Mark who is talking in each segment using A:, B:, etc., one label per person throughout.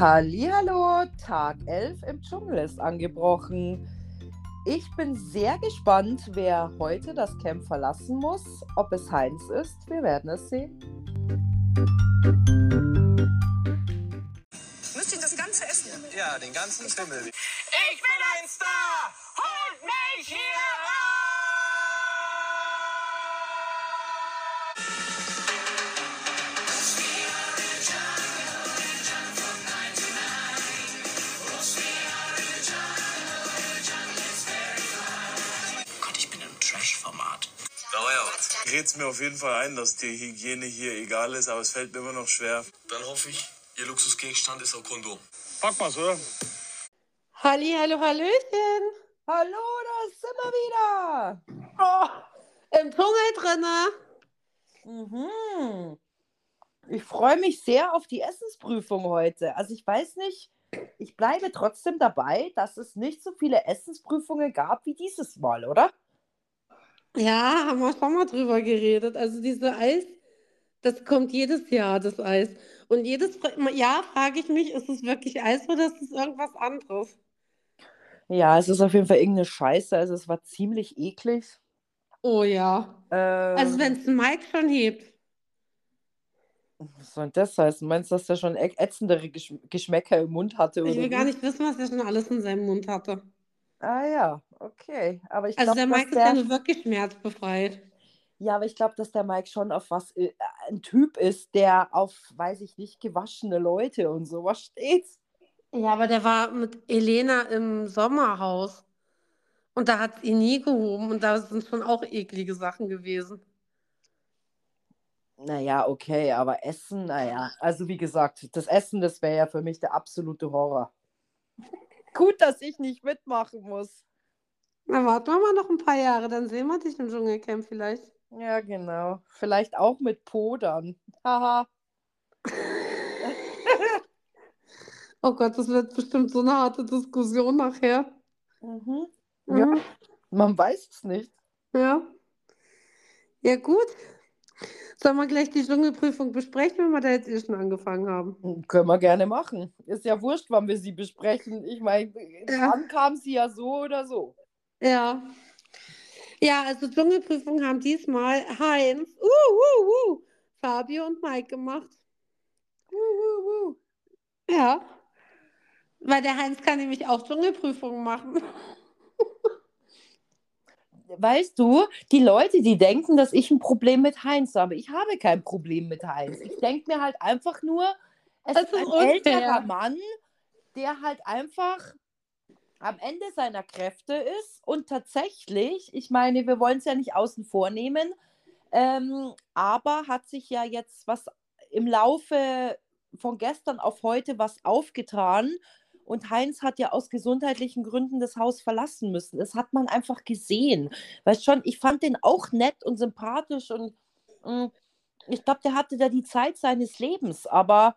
A: Hallihallo, Tag 11 im Dschungel ist angebrochen. Ich bin sehr gespannt, wer heute das Camp verlassen muss. Ob es Heinz ist, wir werden es sehen.
B: Müsst ihr das ganze essen?
C: Ja, den ganzen Schimmel.
B: Ich bin ein Star! Holt mich hier
D: Trash-Format.
C: Red's mir auf jeden Fall ein, dass die Hygiene hier egal ist, aber es fällt mir immer noch schwer.
E: Dann hoffe ich, Ihr Luxusgegenstand ist auch Kondom.
C: Pack mal's, oder?
F: Halli, hallo, hallöchen.
A: Hallo, da sind wir wieder.
F: Oh, Im Dschungel drinne.
A: Mhm. Ich freue mich sehr auf die Essensprüfung heute. Also ich weiß nicht, ich bleibe trotzdem dabei, dass es nicht so viele Essensprüfungen gab wie dieses Mal, oder?
F: Ja, haben wir schon mal drüber geredet. Also diese Eis, das kommt jedes Jahr, das Eis. Und jedes Jahr frage ich mich, ist es wirklich Eis oder ist es irgendwas anderes?
A: Ja, es ist auf jeden Fall irgendeine Scheiße. Also es war ziemlich eklig.
F: Oh ja.
A: Ähm,
F: Also wenn es Mike schon hebt.
A: was soll denn das heißen? Meinst du, dass der schon äck- ätzendere Gesch Geschmäcker im Mund hatte?
F: Ich
A: oder
F: will gar
A: wie?
F: nicht wissen, was er schon alles in seinem Mund hatte.
A: Ah ja, okay. Aber ich
F: Also
A: glaube,
F: der Mike ist
A: der...
F: ja nur wirklich schmerzbefreit.
A: Ja, aber ich glaube, dass der Mike schon auf was äh, ein Typ ist, der auf, weiß ich nicht, gewaschene Leute und sowas steht.
F: Ja, aber der war mit Elena im Sommerhaus. Und da hat ihn nie gehoben. Und da sind schon auch eklige Sachen gewesen.
A: Naja, okay, aber Essen, naja. Also wie gesagt, das Essen, das wäre ja für mich der absolute Horror. Gut, dass ich nicht mitmachen muss.
F: Na, warten wir mal noch ein paar Jahre, dann sehen wir dich im Dschungelcamp vielleicht.
A: Ja, genau. Vielleicht auch mit Po dann. Haha.
F: Oh Gott, das wird bestimmt so eine harte Diskussion nachher.
A: Mhm. Ja.
F: Mhm.
A: Man weiß es nicht.
F: Ja. Ja, gut. Sollen wir gleich die Dschungelprüfung besprechen, wenn wir da jetzt eh schon angefangen haben?
A: Können wir gerne machen. Ist ja wurscht, wann wir sie besprechen. Ich meine,
F: Ja.
A: dann kam sie ja so oder so.
F: Ja. Ja, also Dschungelprüfung haben diesmal Heinz, uh, uh, uh, Fabio und Mike gemacht.
A: Wuh, wuh, wuh.
F: Ja. Weil der Heinz kann nämlich auch Dschungelprüfungen machen.
A: Weißt du, die Leute, die denken, dass ich ein Problem mit Heinz habe. Ich habe kein Problem mit Heinz. Ich denke mir halt einfach nur, es
F: Das
A: ist ein
F: unfair.
A: älterer Mann, der halt einfach am Ende seiner Kräfte ist. Und tatsächlich, ich meine, wir wollen es ja nicht außen vor nehmen, ähm, aber hat sich ja jetzt was im Laufe von gestern auf heute was aufgetan. Und Heinz hat ja aus gesundheitlichen Gründen das Haus verlassen müssen. Das hat man einfach gesehen. Weißt schon, ich fand den auch nett und sympathisch und mm, ich glaube, der hatte da die Zeit seines Lebens. Aber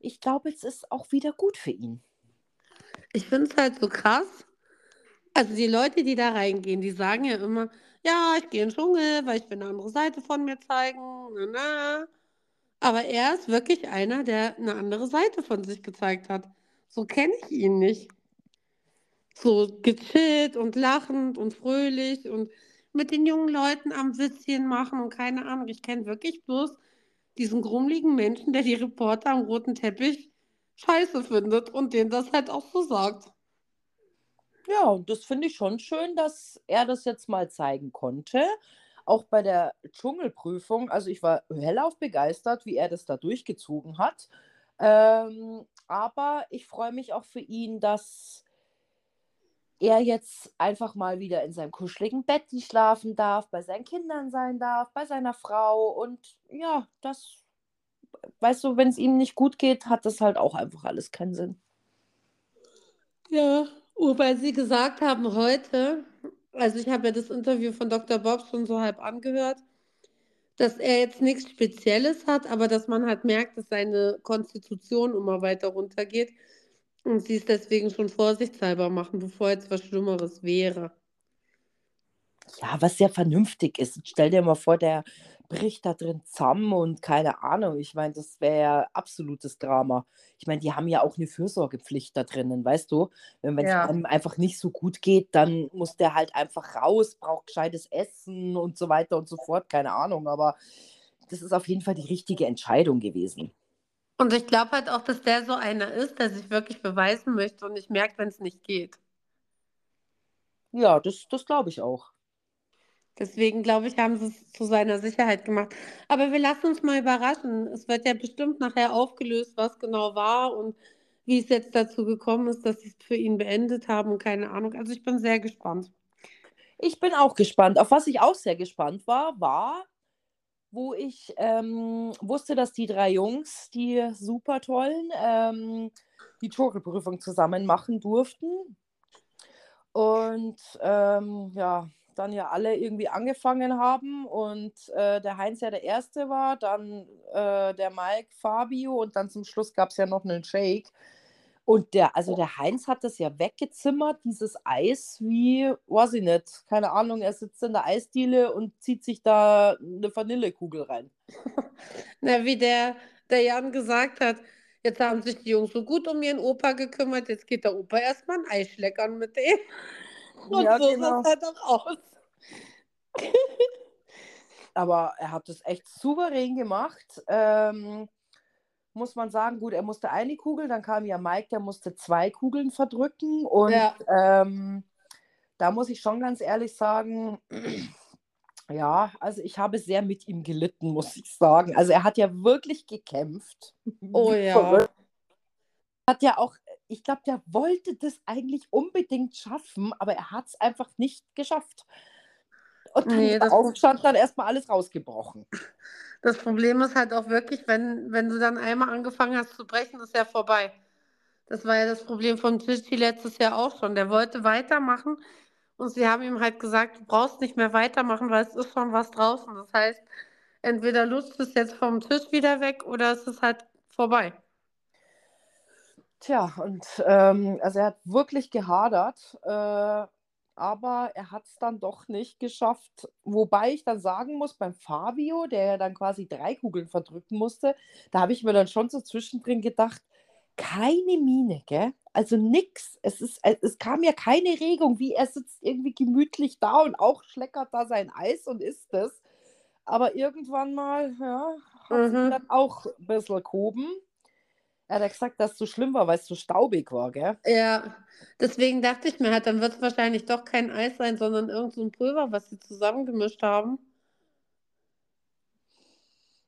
A: ich glaube, es ist auch wieder gut für ihn.
F: Ich finde es halt so krass. Also die Leute, die da reingehen, die sagen ja immer, ja, ich gehe in den Dschungel, weil ich will eine andere Seite von mir zeigen. Na, na. Aber er ist wirklich einer, der eine andere Seite von sich gezeigt hat. So kenne ich ihn nicht. So gechillt und lachend und fröhlich und mit den jungen Leuten am Witzchen machen und keine Ahnung. Ich kenne wirklich bloß diesen grummeligen Menschen, der die Reporter am roten Teppich scheiße findet und denen das halt auch so sagt.
A: Ja, und das finde ich schon schön, dass er das jetzt mal zeigen konnte. Auch bei der Dschungelprüfung. Also ich war hellauf begeistert, wie er das da durchgezogen hat. Ähm, aber ich freue mich auch für ihn, dass er jetzt einfach mal wieder in seinem kuscheligen Bett schlafen darf, bei seinen Kindern sein darf, bei seiner Frau. Und ja, das, weißt du, wenn es ihm nicht gut geht, hat das halt auch einfach alles keinen Sinn.
F: Ja, wobei Sie gesagt haben heute, also ich habe ja das Interview von Dr. Bob schon so halb angehört, dass er jetzt nichts Spezielles hat, aber dass man halt merkt, dass seine Konstitution immer weiter runtergeht und sie es deswegen schon vorsichtshalber machen, bevor jetzt was Schlimmeres wäre.
A: Ja, was sehr vernünftig ist. Stell dir mal vor, der bricht da drin zusammen und keine Ahnung. Ich meine, das wäre ja absolutes Drama. Ich meine, die haben ja auch eine Fürsorgepflicht da drinnen, weißt du? Wenn es
F: Ja.
A: einem einfach nicht so gut geht, dann muss der halt einfach raus, braucht gescheites Essen und so weiter und so fort. Keine Ahnung, aber das ist auf jeden Fall die richtige Entscheidung gewesen.
F: Und ich glaube halt auch, dass der so einer ist, der sich wirklich beweisen möchte und nicht merkt, wenn es nicht geht.
A: Ja, das, das glaube ich auch.
F: Deswegen glaube ich, haben sie es zu seiner Sicherheit gemacht. Aber wir lassen uns mal überraschen. Es wird ja bestimmt nachher aufgelöst, was genau war und wie es jetzt dazu gekommen ist, dass sie es für ihn beendet haben keine Ahnung. Also ich bin sehr gespannt.
A: Ich bin auch gespannt. Auf was ich auch sehr gespannt war, war, wo ich ähm, wusste, dass die drei Jungs, die super tollen, ähm, die Dschungelprüfung zusammen machen durften. Und ähm, ja, dann ja alle irgendwie angefangen haben und äh, der Heinz ja der Erste war, dann äh, der Mike, Fabio und dann zum Schluss gab es ja noch einen Shake. Und der, also der Heinz hat das ja weggezimmert, dieses Eis, wie, weiß ich nicht, keine Ahnung, er sitzt in der Eisdiele und zieht sich da eine Vanillekugel rein.
F: Na, wie der, der Jan gesagt hat, jetzt haben sich die Jungs so gut um ihren Opa gekümmert, jetzt geht der Opa erstmal ein Eis schleckern mit dem. Und
A: Ja,
F: so
A: genau.
F: sah es halt auch aus.
A: Aber er hat das echt souverän gemacht. Ähm, muss man sagen, gut, er musste eine Kugel, dann kam ja Mike, der musste zwei Kugeln verdrücken. Und
F: Ja.
A: ähm, da muss ich schon ganz ehrlich sagen, ja, also ich habe sehr mit ihm gelitten, muss ich sagen. Also er hat ja wirklich gekämpft.
F: Oh ja.
A: verrückt. Hat ja auch, ich glaube, der wollte das eigentlich unbedingt schaffen, aber er hat es einfach nicht geschafft. Und dann
F: Nee,
A: aufstand dann erstmal alles rausgebrochen.
F: Das Problem ist halt auch wirklich, wenn, wenn du dann einmal angefangen hast zu brechen, ist ja vorbei. Das war ja das Problem von Tischi letztes Jahr auch schon. Der wollte weitermachen und sie haben ihm halt gesagt, du brauchst nicht mehr weitermachen, weil es ist schon was draußen. Das heißt, entweder lutscht es jetzt vom Tisch wieder weg oder es ist halt vorbei.
A: Tja, und ähm, also er hat wirklich gehadert, äh, aber er hat es dann doch nicht geschafft. Wobei ich dann sagen muss, beim Fabio, der ja dann quasi drei Kugeln verdrücken musste, da habe ich mir dann schon so zwischendrin gedacht, keine Miene, gell? Also nix. Es, ist, es, es kam ja keine Regung, wie er sitzt irgendwie gemütlich da und auch schleckert da sein Eis und isst es. Aber irgendwann mal, ja, hat
F: Mhm.
A: dann auch ein bisschen gehoben. Er hat ja gesagt, dass es so schlimm war, weil es so staubig war, gell?
F: Ja, deswegen dachte ich mir halt, dann wird es wahrscheinlich doch kein Eis sein, sondern irgend so ein Pulver, was sie zusammengemischt haben.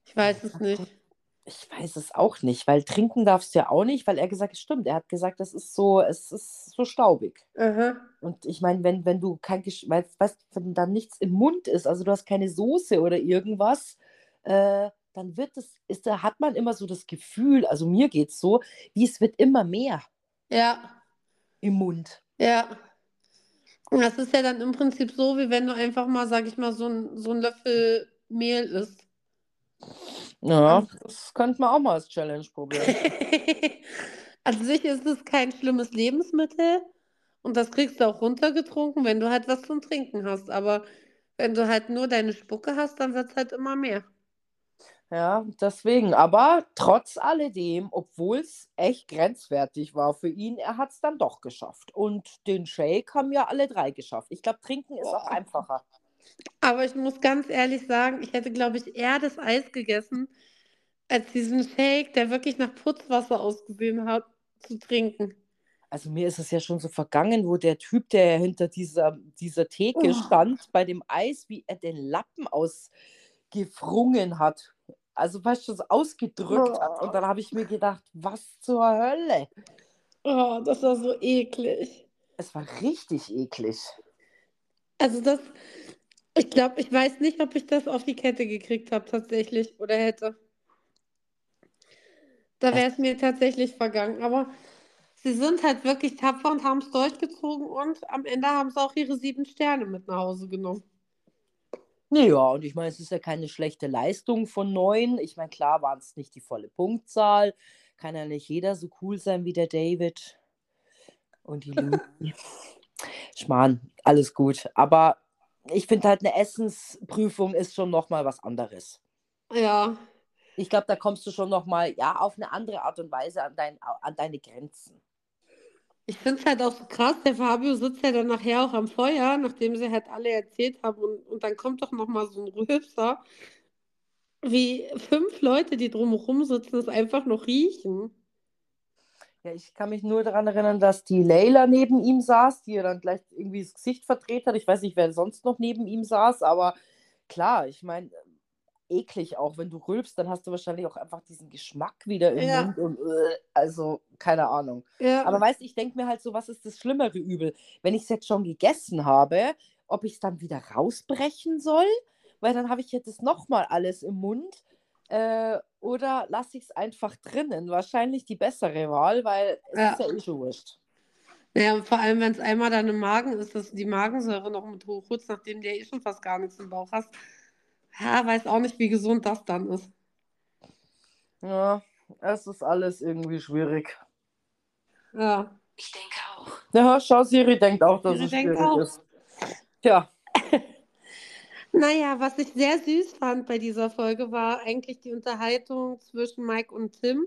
F: Ich weiß es nicht.
A: Ich weiß es auch nicht, weil trinken darfst du ja auch nicht, weil er gesagt hat, stimmt, er hat gesagt, das ist so, es ist so staubig.
F: Aha.
A: Und ich meine, wenn, wenn du kein Gesch weißt, weißt, wenn da nichts im Mund ist, also du hast keine Soße oder irgendwas, äh, dann wird es, ist, da hat man immer so das Gefühl, also mir geht es so, wie es wird immer mehr
F: Ja,
A: im Mund.
F: ja. Und Das ist ja dann im Prinzip so, wie wenn du einfach mal, sag ich mal, so ein, so ein Löffel Mehl isst.
A: Ja, das könnte man auch mal als Challenge probieren.
F: An sich ist es kein schlimmes Lebensmittel und das kriegst du auch runtergetrunken, wenn du halt was zum Trinken hast. Aber wenn du halt nur deine Spucke hast, dann wird es halt immer mehr.
A: Ja, deswegen. Aber trotz alledem, obwohl es echt grenzwertig war für ihn, er hat es dann doch geschafft. Und den Shake haben ja alle drei geschafft. Ich glaube, trinken ist auch
F: Boah.
A: einfacher.
F: Aber ich muss ganz ehrlich sagen, ich hätte, glaube ich, eher das Eis gegessen, als diesen Shake, der wirklich nach Putzwasser ausgesehen hat, zu trinken.
A: Also mir ist es ja schon so vergangen, wo der Typ, der hinter dieser, dieser Theke
F: Oh.
A: stand, bei dem Eis, wie er den Lappen ausgefrungen hat. Also weißt du, so ausgedrückt hat. Und dann habe ich mir gedacht, was zur Hölle?
F: Oh, das war so eklig.
A: Es war richtig eklig.
F: Also das, ich glaube, ich weiß nicht, ob ich das auf die Kette gekriegt habe tatsächlich oder hätte. Da wäre es mir tatsächlich vergangen. Aber sie sind halt wirklich tapfer und haben es durchgezogen und am Ende haben sie auch ihre sieben Sterne mit nach Hause genommen.
A: Ja, und ich meine, es ist ja keine schlechte Leistung von neun. Ich meine, klar waren es nicht die volle Punktzahl. Kann ja nicht jeder so cool sein wie der David und die Lucy. Schmarrn, alles gut. Aber ich finde halt, eine Essensprüfung ist schon nochmal was anderes.
F: Ja,
A: Ich glaube, da kommst du schon nochmal, ja, auf eine andere Art und Weise an, dein, an deine Grenzen.
F: Ich finde es halt auch so krass, der Fabio sitzt ja dann nachher auch am Feuer, nachdem sie halt alle erzählt haben und, und dann kommt doch nochmal so ein Rülpser, wie fünf Leute, die drumherum sitzen, es einfach noch riechen.
A: Ja, ich kann mich nur daran erinnern, dass die Leila neben ihm saß, die ja dann gleich irgendwie das Gesicht verdreht hat. Ich weiß nicht, wer sonst noch neben ihm saß, aber klar, ich meine, eklig auch, wenn du rülpst, dann hast du wahrscheinlich auch einfach diesen Geschmack wieder im
F: Ja.
A: Mund und äh, also keine Ahnung.
F: Ja,
A: Aber weißt du, ich denke mir halt so, was ist das schlimmere Übel? Wenn ich es jetzt schon gegessen habe, ob ich es dann wieder rausbrechen soll, weil dann habe ich jetzt das nochmal alles im Mund. Äh, oder lasse ich es einfach drinnen? Wahrscheinlich die bessere Wahl, weil es
F: Ja.
A: ist ja eh schon wurscht.
F: ja, und vor allem, wenn es einmal dann im Magen ist, dass du die Magensäure noch mit hochholst, nachdem du ja eh schon fast gar nichts im Bauch hast. Ja, weiß auch nicht, wie gesund das dann ist.
A: Ja, es ist alles irgendwie schwierig.
F: Ja.
D: Ich denke auch.
A: Ja, schau, Siri denkt auch, dass
F: Siri
A: es
F: denkt
A: schwierig
F: auch.
A: ist. Tja,
F: Naja, was ich sehr süß fand bei dieser Folge war eigentlich die Unterhaltung zwischen Mike und Tim,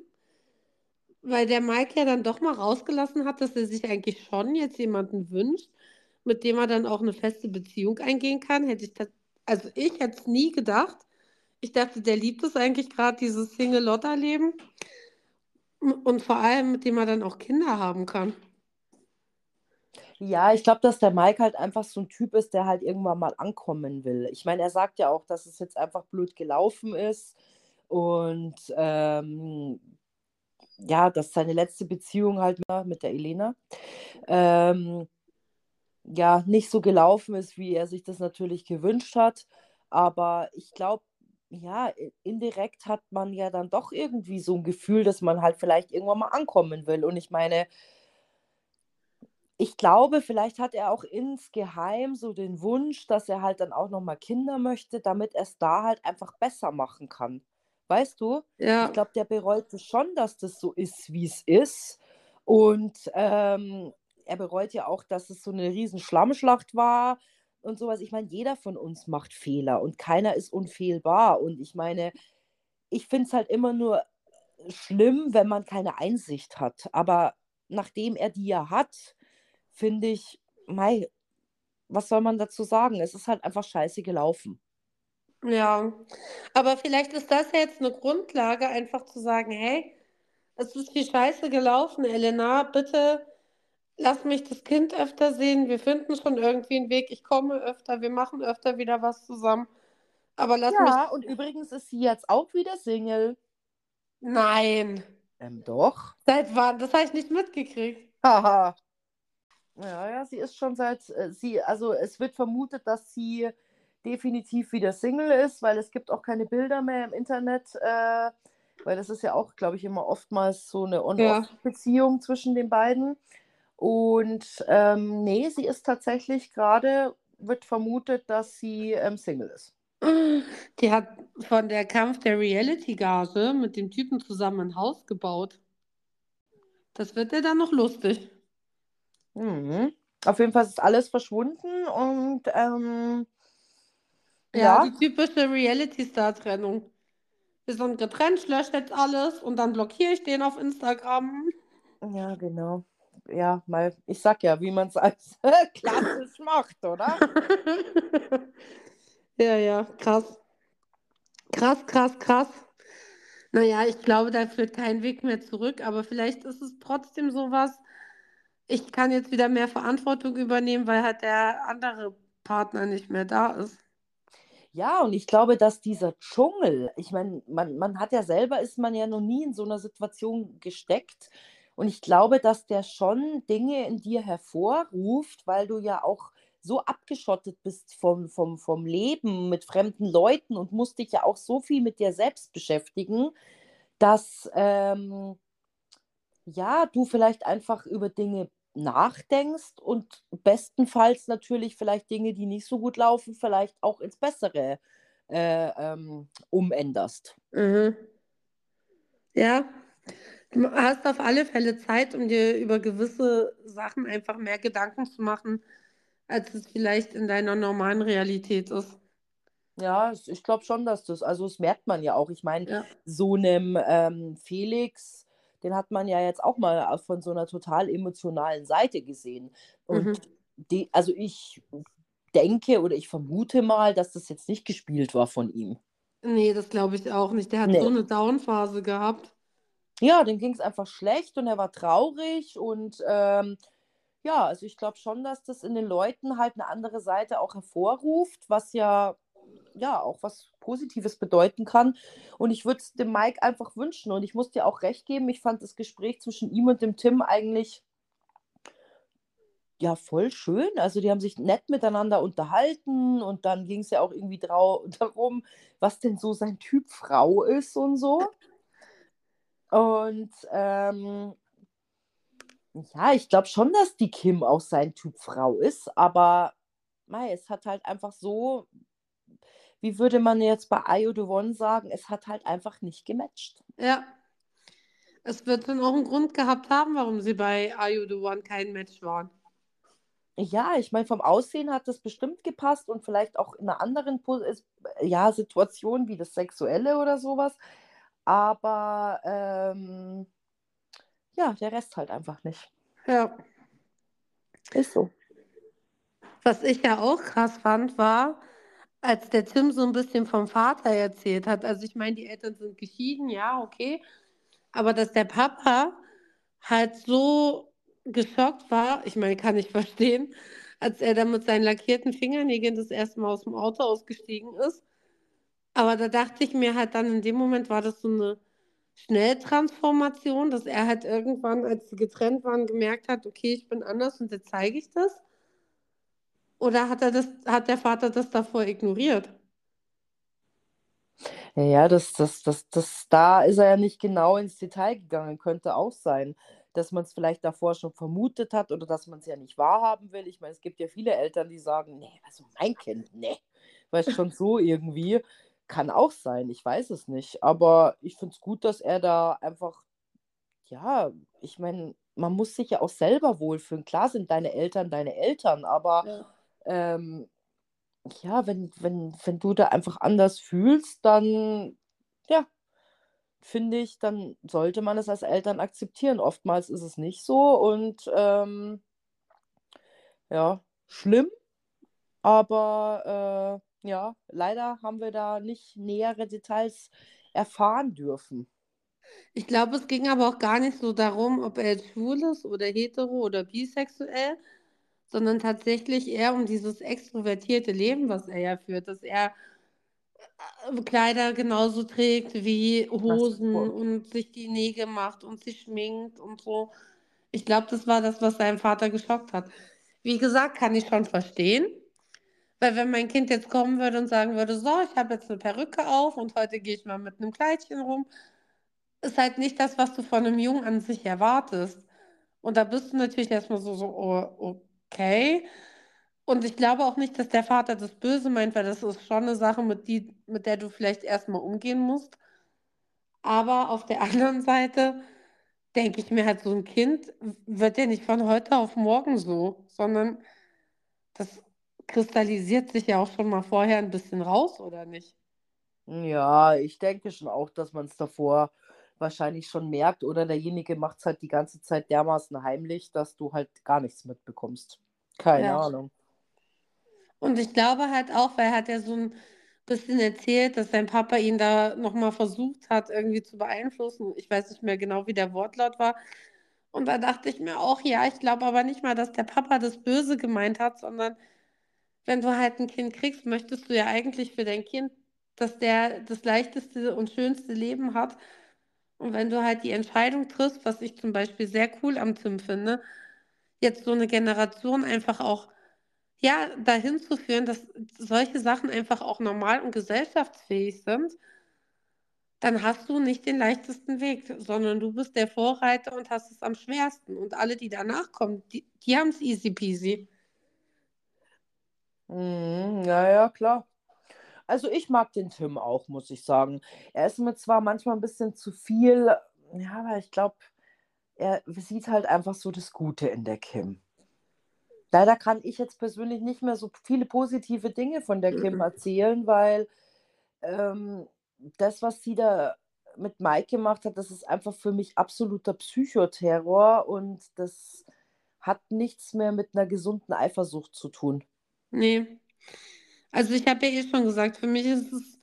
F: weil der Mike ja dann doch mal rausgelassen hat, dass er sich eigentlich schon jetzt jemanden wünscht, mit dem er dann auch eine feste Beziehung eingehen kann. Hätte ich das, also ich hätte es nie gedacht. Ich dachte, der liebt es eigentlich gerade, dieses Single-Lotter-Leben. Und vor allem, mit dem er dann auch Kinder haben kann.
A: Ja, ich glaube, dass der Mike halt einfach so ein Typ ist, der halt irgendwann mal ankommen will. Ich meine, er sagt ja auch, dass es jetzt einfach blöd gelaufen ist und ähm, ja, dass seine letzte Beziehung halt mit der Elena ähm, ja nicht so gelaufen ist, wie er sich das natürlich gewünscht hat. Aber ich glaube, ja, indirekt hat man ja dann doch irgendwie so ein Gefühl, dass man halt vielleicht irgendwann mal ankommen will. Und ich meine, ich glaube, vielleicht hat er auch insgeheim so den Wunsch, dass er halt dann auch nochmal Kinder möchte, damit er es da halt einfach besser machen kann. Weißt du?
F: Ja,
A: Ich glaube, der bereut es schon, dass das so ist, wie es ist. Und ähm, er bereut ja auch, dass es so eine riesen Schlammschlacht war und sowas. Ich meine, jeder von uns macht Fehler und keiner ist unfehlbar. Und ich meine, ich finde es halt immer nur schlimm, wenn man keine Einsicht hat. Aber nachdem er die ja hat, finde ich, mei, was soll man dazu sagen? Es ist halt einfach scheiße gelaufen.
F: Ja, aber vielleicht ist das jetzt eine Grundlage, einfach zu sagen, hey, es ist viel Scheiße gelaufen, Elena, bitte lass mich das Kind öfter sehen. Wir finden schon irgendwie einen Weg. Ich komme öfter, wir machen öfter wieder was zusammen. Aber lass
A: Ja,
F: mich.
A: und übrigens ist sie jetzt auch wieder Single.
F: Nein.
A: Ähm, doch.
F: Seit wann? Das habe ich nicht mitgekriegt.
A: Haha. Ja, ja, sie ist schon seit, äh, sie, also es wird vermutet, dass sie definitiv wieder Single ist, weil es gibt auch keine Bilder mehr im Internet, äh, weil das ist ja auch, glaube ich, immer oftmals so eine On-Off-Beziehung zwischen den beiden. Und ähm, nee, sie ist tatsächlich gerade, wird vermutet, dass sie ähm, Single ist.
F: Die hat von der Kampf der Reality-Gage mit dem Typen zusammen ein Haus gebaut. Das wird ja dann noch lustig.
A: Mhm. Auf jeden Fall ist alles verschwunden und ähm,
F: Ja,
A: ja,
F: die typische Reality-Star-Trennung. Wir sind getrennt, ich lösche jetzt alles und dann blockiere ich den auf Instagram.
A: Ja, genau. Ja, mal, ich sag ja, wie man es als klassisch macht, oder?
F: Ja, ja, krass. Krass, krass, krass. Naja, ich glaube, da führt kein Weg mehr zurück, aber vielleicht ist es trotzdem sowas. Ich kann jetzt wieder mehr Verantwortung übernehmen, weil halt der andere Partner nicht mehr da ist.
A: Ja, und ich glaube, dass dieser Dschungel, ich meine, man, man hat ja selber, ist man ja noch nie in so einer Situation gesteckt. Und ich glaube, dass der schon Dinge in dir hervorruft, weil du ja auch so abgeschottet bist vom, vom, vom Leben mit fremden Leuten und musst dich ja auch so viel mit dir selbst beschäftigen, dass ähm, ja, du vielleicht einfach über Dinge nachdenkst und bestenfalls natürlich vielleicht Dinge, die nicht so gut laufen, vielleicht auch ins Bessere äh, ähm, umänderst.
F: Mhm. Ja, du hast auf alle Fälle Zeit, um dir über gewisse Sachen einfach mehr Gedanken zu machen, als es vielleicht in deiner normalen Realität ist.
A: Ja, ich glaube schon, dass das, also das merkt man ja auch. Ich meine,
F: Ja.
A: so einem ähm, Felix, den hat man ja jetzt auch mal von so einer total emotionalen Seite gesehen. Und
F: Mhm.
A: die, also ich denke oder ich vermute mal, dass das jetzt nicht gespielt war von ihm.
F: Nee, das glaube ich auch nicht. Der hat
A: Nee.
F: so eine Downphase gehabt.
A: Ja, dem ging es einfach schlecht und er war traurig und ähm, ja, also ich glaube schon, dass das in den Leuten halt eine andere Seite auch hervorruft, was ja ja auch was Positives bedeuten kann. Und ich würde es dem Mike einfach wünschen und ich muss dir auch recht geben, ich fand das Gespräch zwischen ihm und dem Tim eigentlich ja voll schön. Also die haben sich nett miteinander unterhalten und dann ging es ja auch irgendwie darum, was denn so sein Typ Frau ist und so. Und ähm, ja, ich glaube schon, dass die Kim auch sein Typ Frau ist, aber mei, es hat halt einfach so, wie würde man jetzt bei Ayo the One sagen, es hat halt einfach nicht gematcht.
F: Ja. Es wird dann auch einen Grund gehabt haben, warum sie bei the One kein Match waren.
A: Ja, ich meine, vom Aussehen hat das bestimmt gepasst und vielleicht auch in einer anderen Po- ja, Situation wie das Sexuelle oder sowas. Aber ähm, ja, der Rest halt einfach nicht.
F: Ja.
A: Ist so.
F: Was ich ja auch krass fand, war, als der Tim so ein bisschen vom Vater erzählt hat. Also ich meine, die Eltern sind geschieden, ja, okay. Aber dass der Papa halt so geschockt war, ich meine, kann ich verstehen, als er dann mit seinen lackierten Fingernägeln das erste Mal aus dem Auto ausgestiegen ist. Aber da dachte ich mir halt dann, in dem Moment war das so eine Schnelltransformation, dass er halt irgendwann, als sie getrennt waren, gemerkt hat, okay, ich bin anders und jetzt zeige ich das. Oder hat er das, hat der Vater das davor ignoriert?
A: Ja, das, das, das, das, da ist er ja nicht genau ins Detail gegangen. Könnte auch sein, dass man es vielleicht davor schon vermutet hat oder dass man es ja nicht wahrhaben will. Ich meine, es gibt ja viele Eltern, die sagen, nee, also mein Kind, nee. Weißt schon so irgendwie. Kann auch sein, ich weiß es nicht. Aber ich finde es gut, dass er da einfach, ja, ich meine, man muss sich ja auch selber wohlfühlen. Klar sind deine Eltern deine Eltern, aber
F: Ja.
A: ähm, ja, wenn, wenn, wenn du da einfach anders fühlst, dann, ja, finde ich, dann sollte man es als Eltern akzeptieren. Oftmals ist es nicht so und ähm, ja, schlimm, aber äh, ja, leider haben wir da nicht nähere Details erfahren dürfen.
F: Ich glaube, es ging aber auch gar nicht so darum, ob er jetzt schwul ist oder hetero oder bisexuell, sondern tatsächlich eher um dieses extrovertierte Leben, was er ja führt, dass er äh, Kleider genauso trägt wie Hosen und sich die Nägel macht und sich schminkt und so. Ich glaube, das war das, was seinen Vater geschockt hat. Wie gesagt, kann ich schon verstehen. Weil wenn mein Kind jetzt kommen würde und sagen würde, so, ich habe jetzt eine Perücke auf und heute gehe ich mal mit einem Kleidchen rum, ist halt nicht das, was du von einem Jungen an sich erwartest. Und da bist du natürlich erstmal so, so, oh, okay. Und ich glaube auch nicht, dass der Vater das böse meint, weil das ist schon eine Sache, mit, die, mit der du vielleicht erstmal umgehen musst. Aber auf der anderen Seite denke ich mir halt, so ein Kind wird ja nicht von heute auf morgen so, sondern das kristallisiert sich ja auch schon mal vorher ein bisschen raus, oder nicht?
A: Ja, ich denke schon auch, dass man es davor wahrscheinlich schon merkt oder derjenige macht es halt die ganze Zeit dermaßen heimlich, dass du halt gar nichts mitbekommst. Keine
F: Ja.
A: Ahnung.
F: Und ich glaube halt auch, weil er hat ja so ein bisschen erzählt, dass sein Papa ihn da nochmal versucht hat, irgendwie zu beeinflussen. Ich weiß nicht mehr genau, wie der Wortlaut war. Und da dachte ich mir auch, ja, ich glaube aber nicht mal, dass der Papa das Böse gemeint hat, sondern wenn du halt ein Kind kriegst, möchtest du ja eigentlich für dein Kind, dass der das leichteste und schönste Leben hat. Und wenn du halt die Entscheidung triffst, was ich zum Beispiel sehr cool am Tim finde, jetzt so eine Generation einfach auch ja, dahin zu führen, dass solche Sachen einfach auch normal und gesellschaftsfähig sind, dann hast du nicht den leichtesten Weg, sondern du bist der Vorreiter und hast es am schwersten. Und alle, die danach kommen, die, die haben es easy peasy.
A: Mhm, ja, ja, klar. Also ich mag den Tim auch, muss ich sagen. Er ist mir zwar manchmal ein bisschen zu viel, ja, aber ich glaube, er sieht halt einfach so das Gute in der Kim. Leider kann ich jetzt persönlich nicht mehr so viele positive Dinge von der Kim
F: Mhm.
A: erzählen, weil ähm, das, was sie da mit Mike gemacht hat, das ist einfach für mich absoluter Psychoterror und das hat nichts mehr mit einer gesunden Eifersucht zu tun.
F: Nee. Also ich habe ja eh schon gesagt, für mich ist es,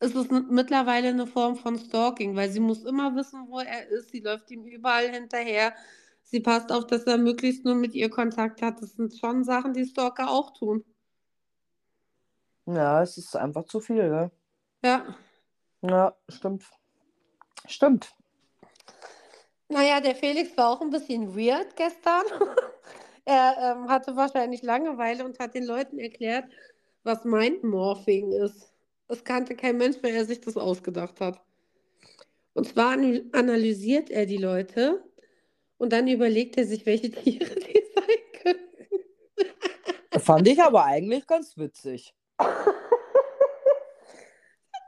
F: ist es mittlerweile eine Form von Stalking, weil sie muss immer wissen, wo er ist. Sie läuft ihm überall hinterher. Sie passt auf, dass er möglichst nur mit ihr Kontakt hat. Das sind schon Sachen, die Stalker auch tun.
A: Ja, es ist einfach zu viel, gell?
F: Ja.
A: Ja, stimmt. Stimmt.
F: Naja, der Felix war auch ein bisschen weird gestern. Er ähm, hatte wahrscheinlich Langeweile und hat den Leuten erklärt, was Mindmorphing ist. Das kannte kein Mensch, weil er sich das ausgedacht hat. Und zwar an- analysiert er die Leute und dann überlegt er sich, welche Tiere die sein könnten.
A: Fand ich aber eigentlich ganz witzig.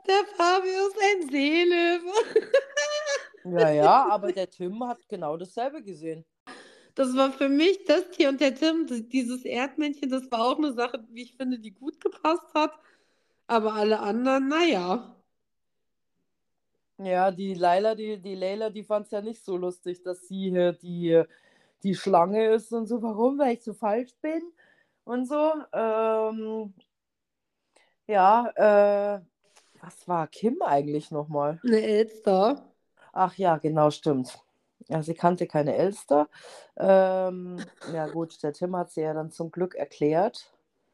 F: Der Fabio ist ein Seelöwe.
A: Ja, ja, aber der Tim hat genau dasselbe gesehen.
F: Das war für mich das Tier und der Tim, dieses Erdmännchen, das war auch eine Sache, wie ich finde, die gut gepasst hat. Aber alle anderen, naja.
A: Ja, die Laila, die, die Leila, die fand es ja nicht so lustig, dass sie hier die, die Schlange ist und so, warum, weil ich so falsch bin und so. Ähm, ja, äh, was war Kim eigentlich nochmal?
F: Eine Elster.
A: Ach ja, genau, stimmt. Ja, sie kannte keine Elster. Ähm, ja gut, der Tim hat sie ja dann zum Glück erklärt.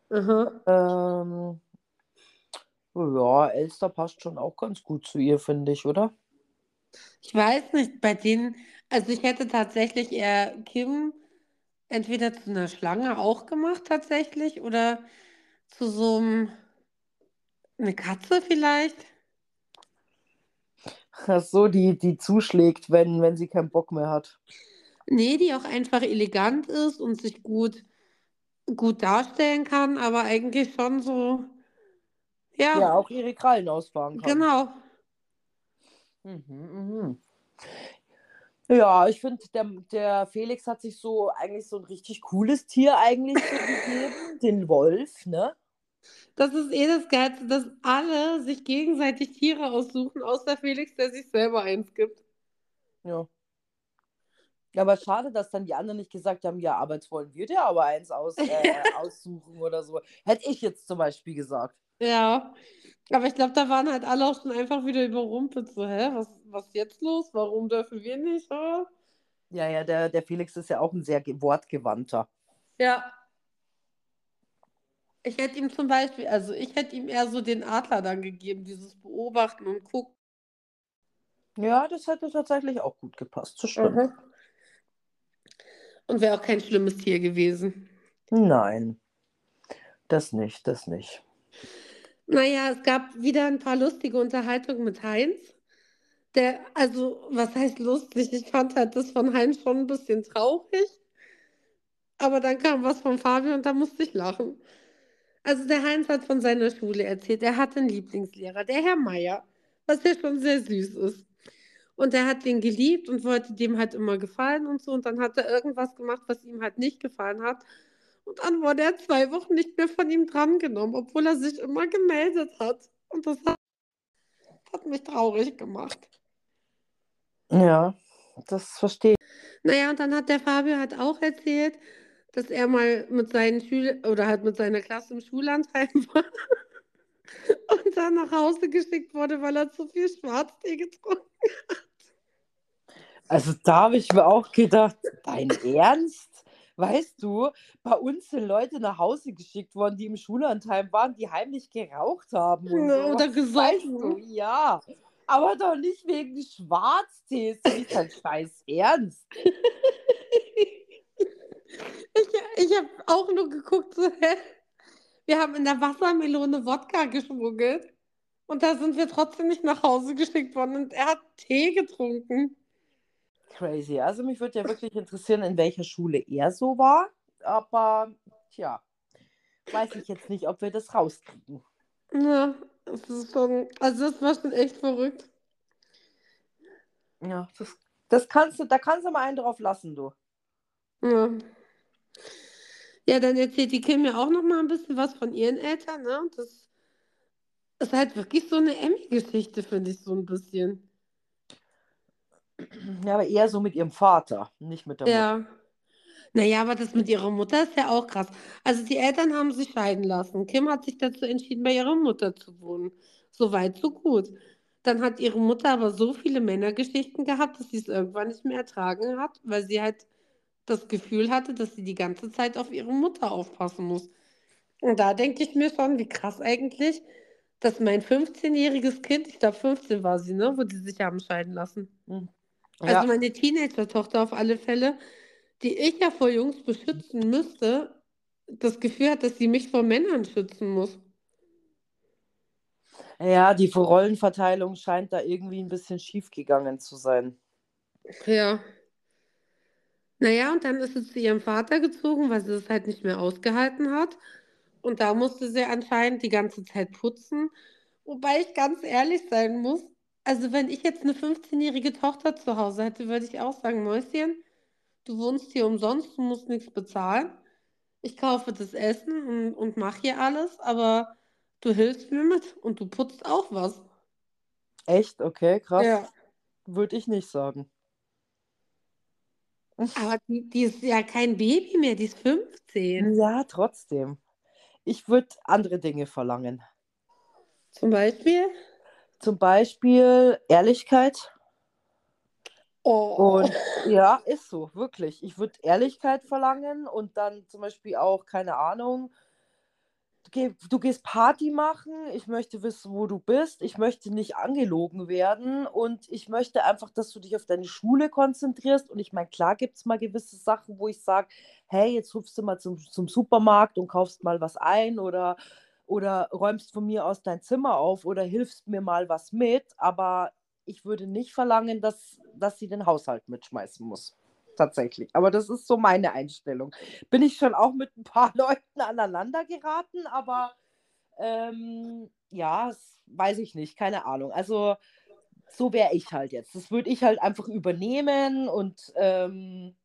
F: Aha.
A: Ähm, ja, Elster passt schon auch ganz gut zu ihr, finde ich, oder?
F: Ich weiß nicht, bei denen, also ich hätte tatsächlich eher Kim entweder zu einer Schlange auch gemacht tatsächlich oder zu so einem, eine Katze vielleicht.
A: Ach so, die, die zuschlägt, wenn, wenn sie keinen Bock mehr hat.
F: Nee, die auch einfach elegant ist und sich gut, gut darstellen kann, aber eigentlich schon so, ja,
A: Ja, auch ihre Krallen ausfahren kann.
F: genau.
A: Mhm, mhm. Ja, ich finde, der, der Felix hat sich so eigentlich so ein richtig cooles Tier eigentlich so gegeben, den Wolf, ne?
F: Das ist eh das Geilste, dass alle sich gegenseitig Tiere aussuchen, außer Felix, der sich selber eins gibt.
A: Ja. Ja, aber schade, dass dann die anderen nicht gesagt haben, ja, aber jetzt wollen wir dir aber eins aus, äh, aussuchen oder so. Hätte ich jetzt zum Beispiel gesagt.
F: Ja, aber ich glaube, da waren halt alle auch schon einfach wieder überrumpelt. So, hä, was, was jetzt los? Warum dürfen wir nicht? Ah.
A: Ja, ja, der, der Felix ist ja auch ein sehr ge- wortgewandter.
F: Ja. Ich hätte ihm zum Beispiel, also ich hätte ihm eher so den Adler dann gegeben, dieses Beobachten und Gucken.
A: Ja, das hätte tatsächlich auch gut gepasst. Das stimmt.
F: Und wäre auch kein schlimmes Tier gewesen.
A: Nein, das nicht, das nicht.
F: Naja, es gab wieder ein paar lustige Unterhaltungen mit Heinz. Der, also, was heißt lustig? Ich fand halt das von Heinz schon ein bisschen traurig. Aber dann kam was von Fabio und da musste ich lachen. Also, der Heinz hat von seiner Schule erzählt. Er hatte einen Lieblingslehrer, der Herr Meier, was ja schon sehr süß ist. Und er hat den geliebt und wollte dem halt immer gefallen und so. Und dann hat er irgendwas gemacht, was ihm halt nicht gefallen hat. Und dann wurde er zwei Wochen nicht mehr von ihm drangenommen, obwohl er sich immer gemeldet hat. Und das hat, hat mich traurig gemacht.
A: Ja, das verstehe ich.
F: Naja, und dann hat der Fabio halt auch erzählt, dass er mal mit seinen Schülern oder halt mit seiner Klasse im Schullandheim war und dann nach Hause geschickt wurde, weil er zu viel Schwarztee getrunken
A: Also da habe ich mir auch gedacht, dein Ernst? Weißt du, bei uns sind Leute nach Hause geschickt worden, die im Schullandheim waren, die heimlich geraucht haben. Und
F: Ja,
A: so.
F: oder
A: Weißt
F: gesoffen.
A: du, ja. Aber doch nicht wegen Schwarztees. Das ist dein scheiß Ernst.
F: Ich, ich habe auch nur geguckt, so, hä? Wir haben in der Wassermelone Wodka geschmuggelt und da sind wir trotzdem nicht nach Hause geschickt worden und er hat Tee getrunken.
A: Crazy. Also mich würde ja wirklich interessieren, in welcher Schule er so war. Aber tja, weiß ich jetzt nicht, ob wir das rauskriegen.
F: Ja, das ist schon, also das war schon echt verrückt.
A: Ja, das, das kannst du, da kannst du mal einen drauf lassen, du.
F: Ja. Ja, dann erzählt die Kim mir auch noch mal ein bisschen was von ihren Eltern, ne? Und das ist halt wirklich so eine Emmy-Geschichte, finde ich so ein bisschen.
A: Ja, aber eher so mit ihrem Vater, nicht mit der Mutter.
F: Ja. Naja, aber das mit ihrer Mutter ist ja auch krass. Also die Eltern haben sich scheiden lassen. Kim hat sich dazu entschieden, bei ihrer Mutter zu wohnen. So weit, so gut. Dann hat ihre Mutter aber so viele Männergeschichten gehabt, dass sie es irgendwann nicht mehr ertragen hat, weil sie halt das Gefühl hatte, dass sie die ganze Zeit auf ihre Mutter aufpassen muss. Und da denke ich mir schon, wie krass eigentlich, dass mein 15-jähriges Kind, ich glaube 15 war sie, ne, wo die sich haben scheiden lassen.
A: Hm.
F: Also
A: Ja,
F: meine Teenager-Tochter auf alle Fälle, die ich ja vor Jungs beschützen müsste, das Gefühl hat, dass sie mich vor Männern schützen muss.
A: ja, die Rollenverteilung scheint da irgendwie ein bisschen schief gegangen zu sein.
F: Ja. Naja, und dann ist sie zu ihrem Vater gezogen, weil sie es halt nicht mehr ausgehalten hat. Und da musste sie anscheinend die ganze Zeit putzen. Wobei ich ganz ehrlich sein muss, also wenn ich jetzt eine 15-jährige Tochter zu Hause hätte, würde ich auch sagen, Mäuschen, du wohnst hier umsonst, du musst nichts bezahlen. Ich kaufe das Essen und, und mache hier alles, aber du hilfst mir mit und du putzt auch was.
A: Echt? Okay, krass.
F: Ja.
A: Würde ich nicht sagen.
F: Aber die, die ist ja kein Baby mehr, die ist 15.
A: Ja, trotzdem. Ich würde andere Dinge verlangen.
F: Zum Beispiel?
A: Zum Beispiel Ehrlichkeit.
F: Oh.
A: Und ja, ist so, wirklich. Ich würde Ehrlichkeit verlangen und dann zum Beispiel auch, keine Ahnung, du, geh, du gehst Party machen, ich möchte wissen, wo du bist, ich möchte nicht angelogen werden und ich möchte einfach, dass du dich auf deine Schule konzentrierst. Und ich meine, klar gibt es mal gewisse Sachen, wo ich sage, hey, jetzt rufst du mal zum, zum Supermarkt und kaufst mal was ein oder, oder räumst von mir aus dein Zimmer auf oder hilfst mir mal was mit, aber ich würde nicht verlangen, dass, dass sie den Haushalt mitschmeißen muss. Tatsächlich. Aber das ist so meine Einstellung. Bin ich schon auch mit ein paar Leuten aneinander geraten, aber ähm, ja, das weiß ich nicht, keine Ahnung. Also so wäre ich halt jetzt. Das würde ich halt einfach übernehmen und ähm,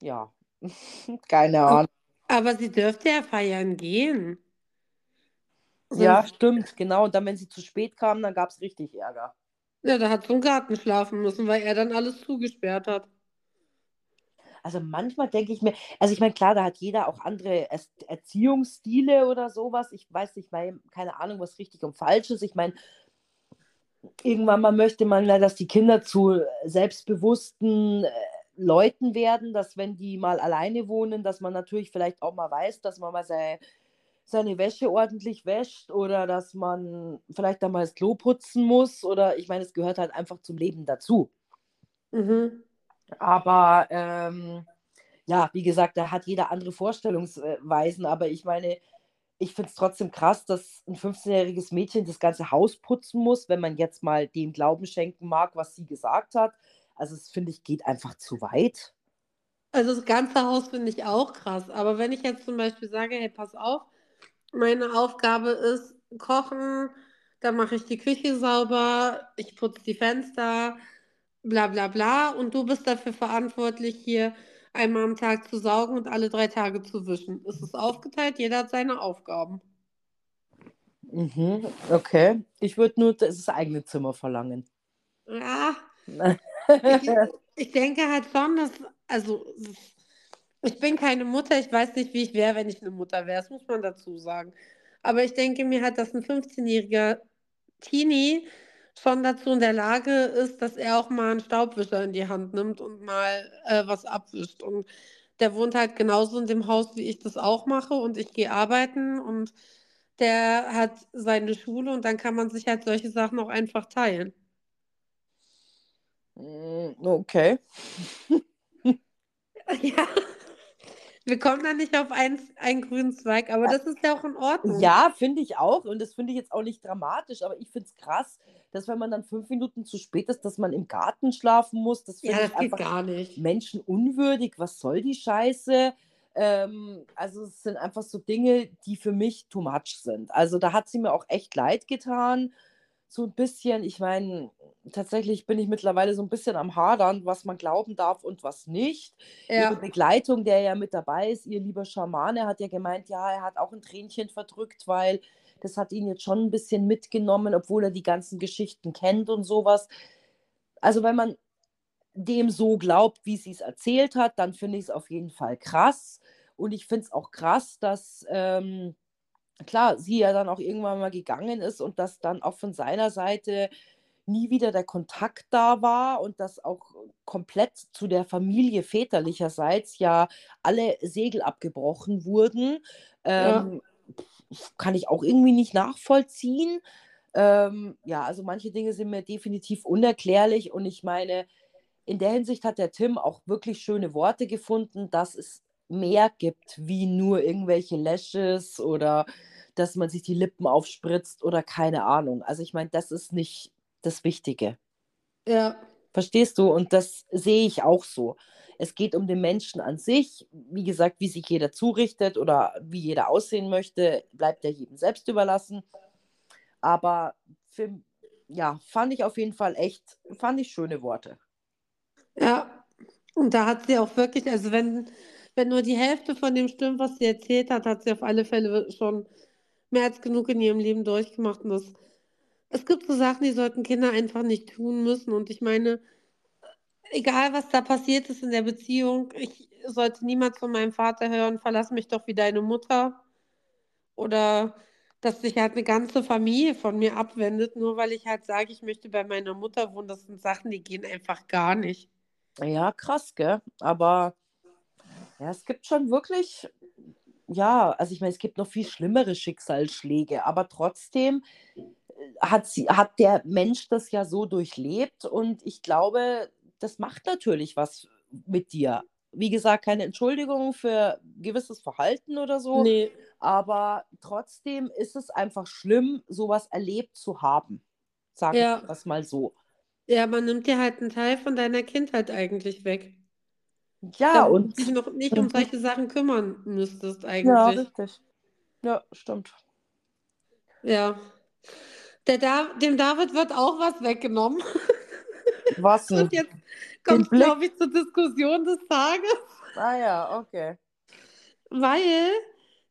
A: ja, keine Ahnung.
F: Aber sie dürfte ja feiern gehen.
A: Ja,
F: Sonst,
A: stimmt, genau. Und dann, wenn sie zu spät kam, dann gab es richtig Ärger.
F: ja, da hat sie im Garten schlafen müssen, weil er dann alles zugesperrt hat.
A: Also manchmal denke ich mir, also ich meine, klar, da hat jeder auch andere Erz- Erziehungsstile oder sowas. Ich weiß nicht, weil, keine Ahnung, was richtig und falsch ist. Ich meine, irgendwann mal möchte man ja, dass die Kinder zu selbstbewussten äh, Leuten werden, dass wenn die mal alleine wohnen, dass man natürlich vielleicht auch mal weiß, dass man mal sei, seine Wäsche ordentlich wäscht oder dass man vielleicht dann mal das Klo putzen muss oder ich meine, es gehört halt einfach zum Leben dazu.
F: Mhm.
A: Aber ähm, ja, wie gesagt, da hat jeder andere Vorstellungsweisen. Aber ich meine, ich finde es trotzdem krass, dass ein 15-jähriges Mädchen das ganze Haus putzen muss, wenn man jetzt mal dem Glauben schenken mag, was sie gesagt hat. Also, das finde ich, geht einfach zu weit.
F: Also das ganze Haus finde ich auch krass. Aber wenn ich jetzt zum Beispiel sage, hey, pass auf, meine Aufgabe ist kochen, dann mache ich die Küche sauber, ich putze die Fenster, bla bla bla. Und du bist dafür verantwortlich, hier einmal am Tag zu saugen und alle drei Tage zu wischen. Es ist aufgeteilt, jeder hat seine Aufgaben.
A: Mhm, okay. Ich würde nur das eigene Zimmer verlangen.
F: Ja, ich, ich denke halt schon, dass, also ich bin keine Mutter, ich weiß nicht, wie ich wäre, wenn ich eine Mutter wäre, das muss man dazu sagen. Aber ich denke mir halt, dass ein 15-jähriger Teenie schon dazu in der Lage ist, dass er auch mal einen Staubwischer in die Hand nimmt und mal äh, was abwischt. Und der wohnt halt genauso in dem Haus, wie ich das auch mache und ich gehe arbeiten und der hat seine Schule und dann kann man sich halt solche Sachen auch einfach teilen.
A: Mm, Okay.
F: Ja, wir kommen da nicht auf einen, einen grünen Zweig, aber das ist ja auch in Ordnung.
A: Ja, finde ich auch. Und das finde ich jetzt auch nicht dramatisch, aber ich finde es krass, dass wenn man dann fünf Minuten zu spät ist, dass man im Garten schlafen muss. Das
F: Ja,
A: finde
F: das
A: ich
F: geht
A: einfach
F: gar nicht.
A: menschenunwürdig. Was soll die Scheiße? Ähm, also es sind einfach so Dinge, die für mich too much sind. Also da hat sie mir auch echt leid getan. so ein bisschen, ich meine, tatsächlich bin ich mittlerweile so ein bisschen am Hadern, was man glauben darf und was nicht. Ihre
F: Ja,
A: Begleitung, der ja mit dabei ist, ihr lieber Schamane, hat ja gemeint, ja, er hat auch ein Tränchen verdrückt, weil das hat ihn jetzt schon ein bisschen mitgenommen, obwohl er die ganzen Geschichten kennt und sowas. Also wenn man dem so glaubt, wie sie es erzählt hat, dann finde ich es auf jeden Fall krass. Und ich finde es auch krass, dass, ähm, klar, sie ja dann auch irgendwann mal gegangen ist und dass dann auch von seiner Seite nie wieder der Kontakt da war und dass auch komplett zu der Familie väterlicherseits ja alle Segel abgebrochen wurden.
F: ja,
A: Ähm, pf, kann ich auch irgendwie nicht nachvollziehen. Ähm, ja, also manche Dinge sind mir definitiv unerklärlich und ich meine, in der Hinsicht hat der Tim auch wirklich schöne Worte gefunden, dass es mehr gibt wie nur irgendwelche Lashes oder dass man sich die Lippen aufspritzt oder keine Ahnung. Also ich meine, das ist nicht das Wichtige.
F: ja,
A: Verstehst du? Und das sehe ich auch so. Es geht um den Menschen an sich. Wie gesagt, wie sich jeder zurichtet oder wie jeder aussehen möchte, bleibt ja jedem selbst überlassen. Aber für, ja, fand ich auf jeden Fall echt, fand ich schöne Worte.
F: ja. Und da hat sie auch wirklich, also wenn, wenn nur die Hälfte von dem stimmt, was sie erzählt hat, hat sie auf alle Fälle schon mehr als genug in ihrem Leben durchgemacht. Und das, es gibt so Sachen, die sollten Kinder einfach nicht tun müssen. Und ich meine, egal was da passiert ist in der Beziehung, ich sollte niemals von meinem Vater hören, verlass mich doch wie deine Mutter. Oder dass sich halt eine ganze Familie von mir abwendet, nur weil ich halt sage, ich möchte bei meiner Mutter wohnen. Das sind Sachen, die gehen einfach gar nicht.
A: Ja, krass, gell? Aber ja, es gibt schon wirklich, ja, also ich meine, es gibt noch viel schlimmere Schicksalsschläge, aber trotzdem äh, hat sie, hat der Mensch das ja so durchlebt und ich glaube, das macht natürlich was mit dir. Wie gesagt, keine Entschuldigung für gewisses Verhalten oder so,
F: Nee,
A: aber trotzdem ist es einfach schlimm, sowas erlebt zu haben. Ich
F: ja,
A: das mal so.
F: ja, man nimmt dir halt einen Teil von deiner Kindheit eigentlich weg.
A: Ja,
F: Damit
A: und
F: du dich noch nicht um solche Sachen kümmern müsstest
A: ja,
F: eigentlich.
A: richtig. Ja, stimmt.
F: Ja. Der da dem David wird auch was weggenommen.
A: Was denn?
F: Und jetzt kommt, glaube ich, zur Diskussion des Tages,
A: Ah ja, okay.
F: weil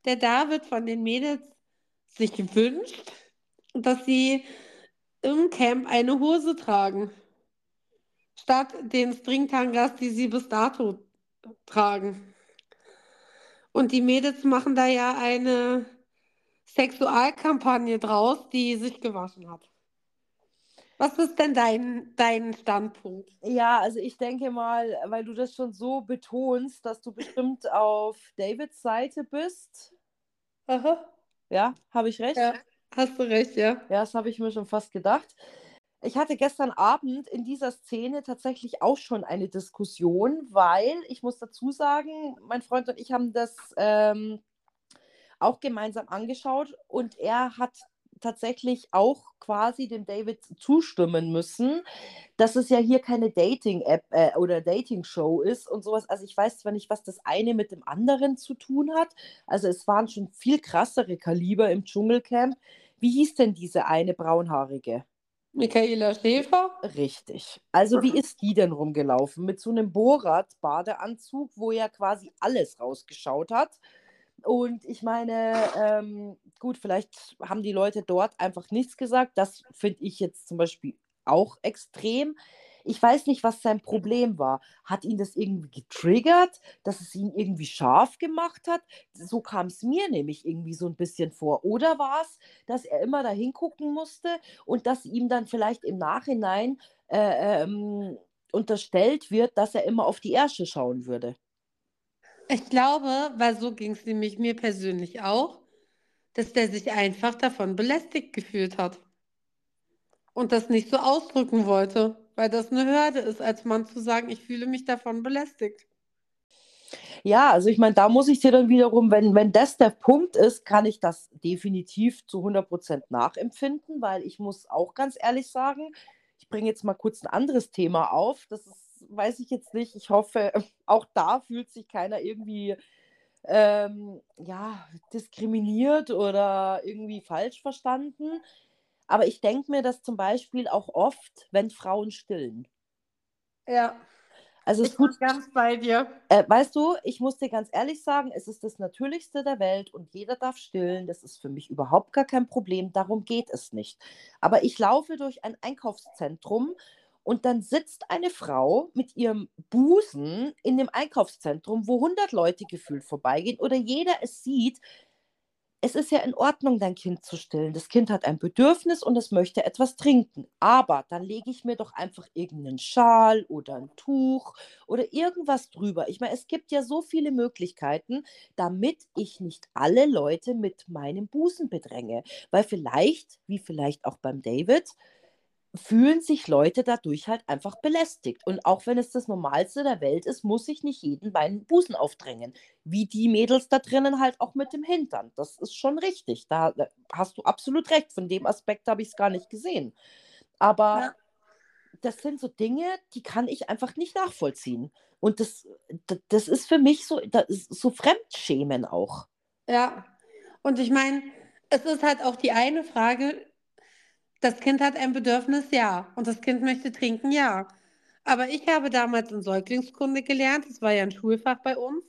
F: der David von den Mädels sich wünscht, dass sie im Camp eine Hose tragen, statt den Stringtangas, die sie bis dato tragen. Und die Mädels machen da ja eine Sexualkampagne draus, die sich gewaschen hat. Was ist denn dein, dein Standpunkt?
A: Ja, also ich denke mal, weil du das schon so betonst, dass du bestimmt auf Davids Seite bist.
F: Aha.
A: Ja, habe ich recht?
F: Ja, hast du recht, ja.
A: Ja, das habe ich mir schon fast gedacht. Ich hatte gestern Abend in dieser Szene tatsächlich auch schon eine Diskussion, weil ich muss dazu sagen, mein Freund und ich haben das ähm, auch gemeinsam angeschaut und er hat tatsächlich auch quasi dem David zustimmen müssen, dass es ja hier keine Dating-App äh, oder Dating-Show ist und sowas. Also ich weiß zwar nicht, was das eine mit dem anderen zu tun hat. Also es waren schon viel krassere Kaliber im Dschungelcamp. Wie hieß denn diese eine braunhaarige?
F: Michaela Schäfer?
A: Richtig. Also wie ist die denn rumgelaufen? Mit so einem Borat-Badeanzug, wo ja quasi alles rausgeschaut hat. Und ich meine, ähm, gut, vielleicht haben die Leute dort einfach nichts gesagt. Das finde ich jetzt zum Beispiel auch extrem. Ich weiß nicht, was sein Problem war. Hat ihn das irgendwie getriggert, dass es ihn irgendwie scharf gemacht hat? So kam es mir nämlich irgendwie so ein bisschen vor. Oder war es, dass er immer da hingucken musste und dass ihm dann vielleicht im Nachhinein äh, ähm, unterstellt wird, dass er immer auf die Ärsche schauen würde?
F: Ich glaube, weil so ging es nämlich mir persönlich auch, dass der sich einfach davon belästigt gefühlt hat und das nicht so ausdrücken wollte, weil das eine Hürde ist, als Mann zu sagen, ich fühle mich davon belästigt.
A: Ja, also ich meine, da muss ich dir dann wiederum, wenn, wenn das der Punkt ist, kann ich das definitiv zu 100% nachempfinden, weil ich muss auch ganz ehrlich sagen, ich bringe jetzt mal kurz ein anderes Thema auf. Das ist, weiß ich jetzt nicht. Ich hoffe, auch da fühlt sich keiner irgendwie ähm, ja, diskriminiert oder irgendwie falsch verstanden. Aber ich denke mir das zum Beispiel auch oft, wenn Frauen stillen.
F: Ja,
A: Also es
F: ich bin ganz bei dir.
A: äh, weißt du, ich muss dir ganz ehrlich sagen, es ist das Natürlichste der Welt und jeder darf stillen. Das ist für mich überhaupt gar kein Problem. Darum geht es nicht. Aber ich laufe durch ein Einkaufszentrum und dann sitzt eine Frau mit ihrem Busen in dem Einkaufszentrum, wo 100 Leute gefühlt vorbeigehen oder jeder es sieht. Es ist ja in Ordnung, dein Kind zu stillen. Das Kind hat ein Bedürfnis und es möchte etwas trinken. Aber dann lege ich mir doch einfach irgendeinen Schal oder ein Tuch oder irgendwas drüber. Ich meine, es gibt ja so viele Möglichkeiten, damit ich nicht alle Leute mit meinem Busen bedränge. Weil vielleicht, wie vielleicht auch beim David, fühlen sich Leute dadurch halt einfach belästigt. Und auch wenn es das Normalste der Welt ist, muss ich nicht jeden meinen Busen aufdrängen. Wie die Mädels da drinnen halt auch mit dem Hintern. Das ist schon richtig. Da, da hast du absolut recht. Von dem Aspekt habe ich es gar nicht gesehen. Aber
F: Ja.
A: das sind so Dinge, die kann ich einfach nicht nachvollziehen. Und das, das, das ist für mich so, das ist so Fremdschämen auch.
F: Ja, und ich meine, es ist halt auch die eine Frage, das Kind hat ein Bedürfnis, ja, und das Kind möchte trinken, ja. Aber ich habe damals in Säuglingskunde gelernt, das war ja ein Schulfach bei uns,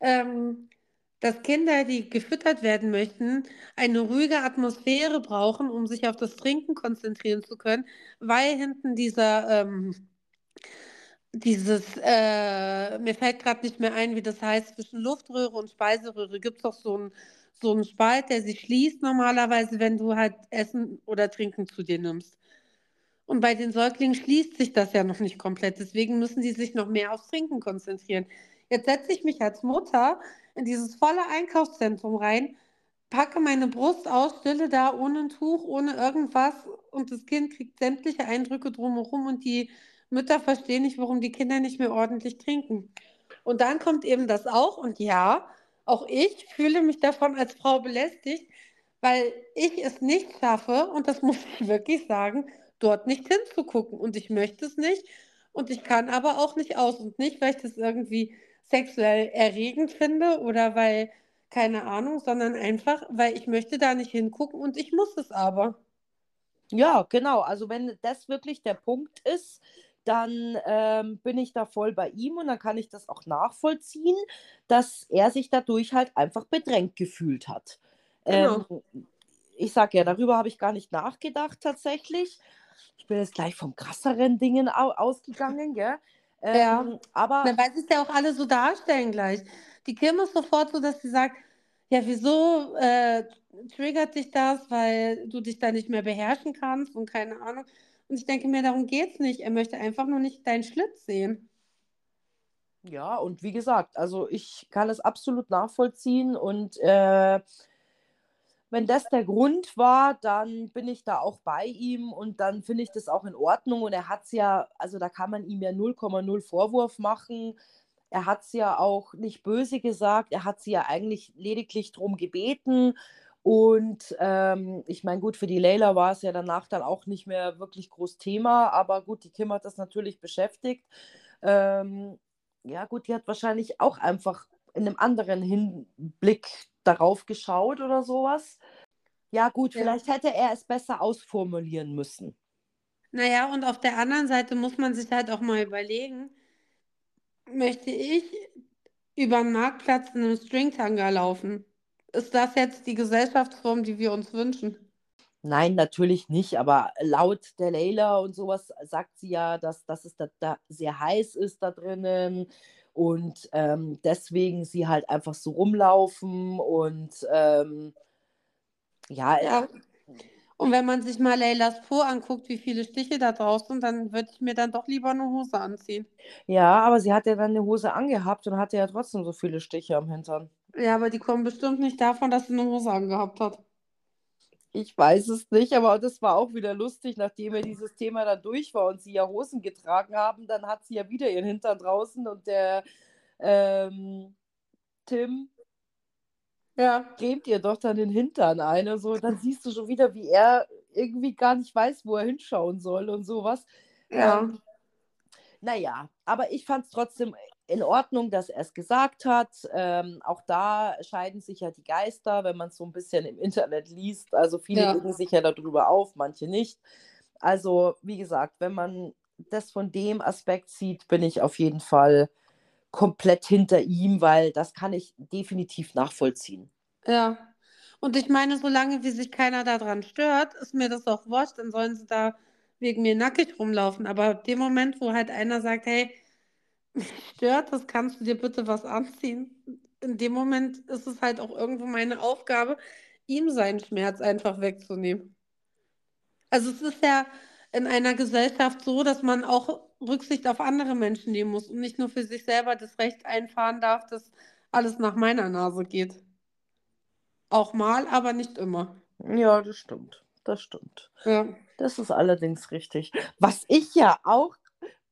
F: ähm, dass Kinder, die gefüttert werden möchten, eine ruhige Atmosphäre brauchen, um sich auf das Trinken konzentrieren zu können, weil hinten dieser, ähm, dieses, äh, mir fällt gerade nicht mehr ein, wie das heißt, zwischen Luftröhre und Speiseröhre gibt es doch so einen so einen Spalt, der sich schließt normalerweise, wenn du halt Essen oder Trinken zu dir nimmst. Und bei den Säuglingen schließt sich das ja noch nicht komplett. Deswegen müssen die sich noch mehr aufs Trinken konzentrieren. Jetzt setze ich mich als Mutter in dieses volle Einkaufszentrum rein, packe meine Brust aus, stille da ohne ein Tuch, ohne irgendwas und das Kind kriegt sämtliche Eindrücke drumherum und die Mütter verstehen nicht, warum die Kinder nicht mehr ordentlich trinken. Und dann kommt eben das auch und ja, auch ich fühle mich davon als Frau belästigt, weil ich es nicht schaffe, und das muss ich wirklich sagen, dort nicht hinzugucken. Und ich möchte es nicht. Und ich kann aber auch nicht aus. Und nicht, weil ich das irgendwie sexuell erregend finde oder weil, keine Ahnung, sondern einfach, weil ich möchte da nicht hingucken und ich muss es aber.
A: Ja, genau. Also wenn das wirklich der Punkt ist, dann ähm, bin ich da voll bei ihm und dann kann ich das auch nachvollziehen, dass er sich dadurch halt einfach bedrängt gefühlt hat.
F: Genau.
A: Ähm, ich sage ja, darüber habe ich gar nicht nachgedacht tatsächlich. Ich bin jetzt gleich vom krasseren Dingen au ausgegangen, gell? Ähm,
F: Ja.
A: Aber
F: Na, weil sie es ja auch alle so darstellen gleich. Die Kim ist sofort so, dass sie sagt, ja, wieso äh, triggert dich das, weil du dich da nicht mehr beherrschen kannst und keine Ahnung. Und ich denke mir, darum geht es nicht. Er möchte einfach nur nicht deinen Schlitz sehen.
A: Ja, und wie gesagt, also ich kann es absolut nachvollziehen und äh, wenn das der Grund war, dann bin ich da auch bei ihm und dann finde ich das auch in Ordnung und er hat es ja, also da kann man ihm ja 0,0 Vorwurf machen. Er hat es ja auch nicht böse gesagt, er hat sie ja eigentlich lediglich darum gebeten und ähm, ich meine, gut, für die Leila war es ja danach dann auch nicht mehr wirklich groß Thema, aber gut, die Kim hat das natürlich beschäftigt. Ähm, ja, gut, die hat wahrscheinlich auch einfach in einem anderen Hinblick darauf geschaut oder sowas. Ja, gut,
F: Ja.
A: vielleicht hätte er es besser ausformulieren müssen.
F: Naja, und auf der anderen Seite muss man sich halt auch mal überlegen, möchte ich über den Marktplatz in einem Stringtanga laufen? Ist das jetzt die Gesellschaftsform, die wir uns wünschen?
A: Nein, natürlich nicht, aber laut der Leila und sowas sagt sie ja, dass, dass es da, da sehr heiß ist da drinnen und ähm, deswegen sie halt einfach so rumlaufen und ähm, ja,
F: Ja. Und wenn man sich mal Leylas Po anguckt, wie viele Stiche da draußen sind, dann würde ich mir dann doch lieber eine Hose anziehen.
A: ja, aber sie hat ja dann eine Hose angehabt und hatte ja trotzdem so viele Stiche am Hintern.
F: Ja, aber die kommen bestimmt nicht davon, dass sie eine Hose angehabt hat.
A: Ich weiß es nicht, aber das war auch wieder lustig, nachdem ja dieses Thema dann durch war und sie ja Hosen getragen haben, dann hat sie ja wieder ihren Hintern draußen und der ähm, Tim
F: Ja.
A: cremt ihr doch dann den Hintern ein und so. Dann siehst du schon wieder, wie er irgendwie gar nicht weiß, wo er hinschauen soll und sowas.
F: Ja.
A: Ähm, Naja, aber ich fand es trotzdem in Ordnung, dass er es gesagt hat. Ähm, auch da scheiden sich ja die Geister, wenn man es so ein bisschen im Internet liest. Also viele
F: Ja.
A: regen sich ja darüber auf, manche nicht. Also, wie gesagt, wenn man das von dem Aspekt sieht, bin ich auf jeden Fall komplett hinter ihm, weil das kann ich definitiv nachvollziehen.
F: Ja. Und ich meine, solange wie sich keiner daran stört, ist mir das auch wurscht, dann sollen sie da wegen mir nackig rumlaufen. Aber ab dem Moment, wo halt einer sagt, hey, stört das, kannst du dir bitte was anziehen? In dem Moment ist es halt auch irgendwo meine Aufgabe, ihm seinen Schmerz einfach wegzunehmen. Also es ist ja in einer Gesellschaft so, dass man auch Rücksicht auf andere Menschen nehmen muss und nicht nur für sich selber das Recht einfahren darf, dass alles nach meiner Nase geht. Auch mal, aber nicht immer.
A: Ja, das stimmt. Das stimmt.
F: Ja.
A: Das ist allerdings richtig. Was ich ja auch,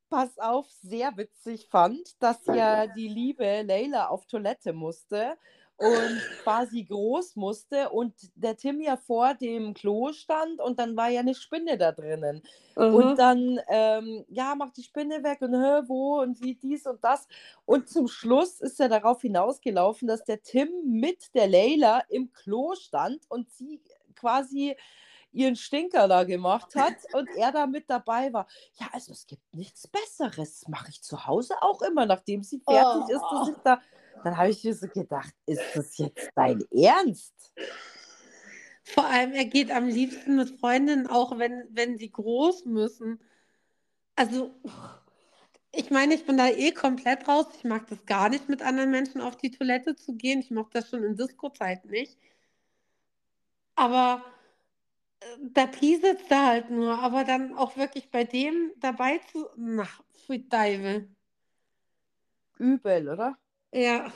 A: pass auf, sehr witzig fand, dass ja die liebe Leila auf Toilette musste und quasi groß musste und der Tim ja vor dem Klo stand und dann war ja eine Spinne da drinnen.
F: Aha.
A: Und dann, ähm, ja, mach die Spinne weg und hä, wo und wie dies und das. Und zum Schluss ist er darauf hinausgelaufen, dass der Tim mit der Leila im Klo stand und sie quasi ihren Stinker da gemacht hat und er da mit dabei war. Ja, also es gibt nichts Besseres. Das mache ich zu Hause auch immer, nachdem sie fertig ist, dass ich da. Dann habe ich mir so gedacht, ist das jetzt dein Ernst?
F: Vor allem, er geht am liebsten mit Freundinnen, auch wenn, wenn sie groß müssen. Also, ich meine, ich bin da eh komplett raus. Ich mag das gar nicht, mit anderen Menschen auf die Toilette zu gehen. Ich mochte das schon in Disco-Zeit nicht. Aber da pieselt er halt nur. Aber dann auch wirklich bei dem dabei zu. Na, pfui Teufel.
A: Übel, oder?
F: Ja,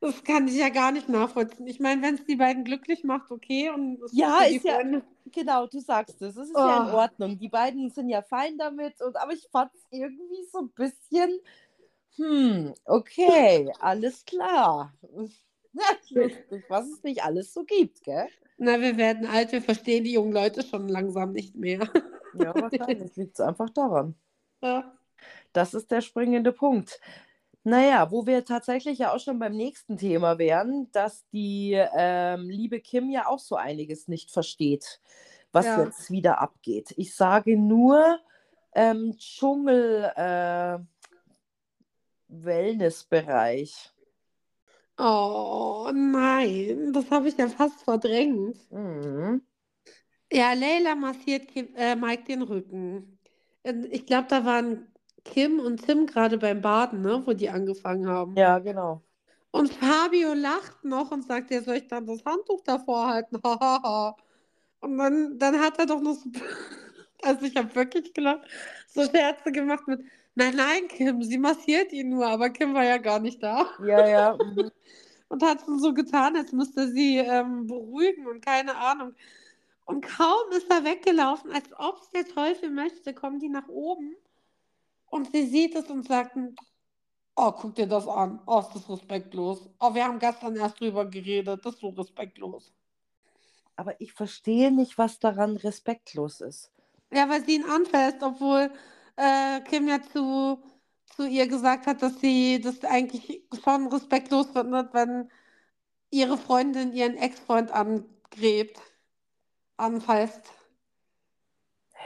F: das kann ich ja gar nicht nachvollziehen. Ich meine, wenn es die beiden glücklich macht, okay. Und
A: Ja,
F: für
A: ist ja-
F: Freunde-
A: Genau, du sagst es. Es ist ja in
F: Oh.
A: Ordnung. Die beiden sind ja fein damit. Und, aber ich fand es irgendwie so ein bisschen, hm, okay, alles klar. Lustig, was es nicht alles so gibt, gell?
F: Na, wir werden alt, wir verstehen die jungen Leute schon langsam nicht mehr.
A: Ja, wahrscheinlich liegt es einfach daran.
F: Ja.
A: Das ist der springende Punkt. Naja, wo wir tatsächlich ja auch schon beim nächsten Thema wären, dass die ähm, liebe Kim ja auch so einiges nicht versteht, was
F: Ja.
A: jetzt wieder abgeht. Ich sage nur ähm, Dschungel äh, Wellnessbereich.
F: Oh nein, das habe ich ja fast verdrängt.
A: Mhm.
F: Ja, Leila massiert Kim, äh, Mike den Rücken. Und Ich glaube, da waren Kim und Tim gerade beim Baden, ne, wo die angefangen haben.
A: Ja, genau.
F: Und Fabio lacht noch und sagt, ja, soll ich dann das Handtuch davor halten? Und dann, dann hat er doch noch so, also ich habe wirklich gelacht, so Scherze gemacht mit, nein, nein, Kim, sie massiert ihn nur, aber Kim war ja gar nicht da.
A: Ja, ja. mhm.
F: und hat so getan, als müsste sie ähm, beruhigen und keine Ahnung. Und kaum ist er weggelaufen, als ob es der Teufel möchte, kommen die nach oben und sie sieht es und sagt, oh, guck dir das an, oh, ist das respektlos. Oh, wir haben gestern erst drüber geredet, das ist so respektlos.
A: Aber ich verstehe nicht, was daran respektlos ist.
F: Ja, weil sie ihn anfasst, obwohl äh, Kim ja zu, zu ihr gesagt hat, dass sie das eigentlich schon respektlos findet, wenn ihre Freundin ihren Ex-Freund angrebt, anfasst.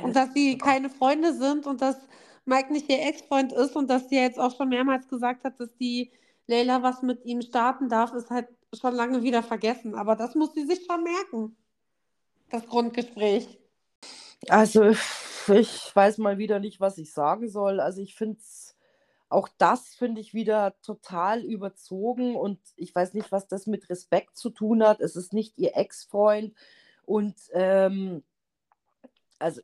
F: Und dass sie keine Freunde sind und dass Mike nicht ihr Ex-Freund ist und dass sie jetzt auch schon mehrmals gesagt hat, dass die Leila was mit ihm starten darf, ist halt schon lange wieder vergessen. Aber das muss sie sich schon merken. Das Grundgespräch.
A: Also, ich weiß mal wieder nicht, was ich sagen soll. Also, ich finde es, auch das finde ich wieder total überzogen und ich weiß nicht, was das mit Respekt zu tun hat. Es ist nicht ihr Ex-Freund und ähm, also,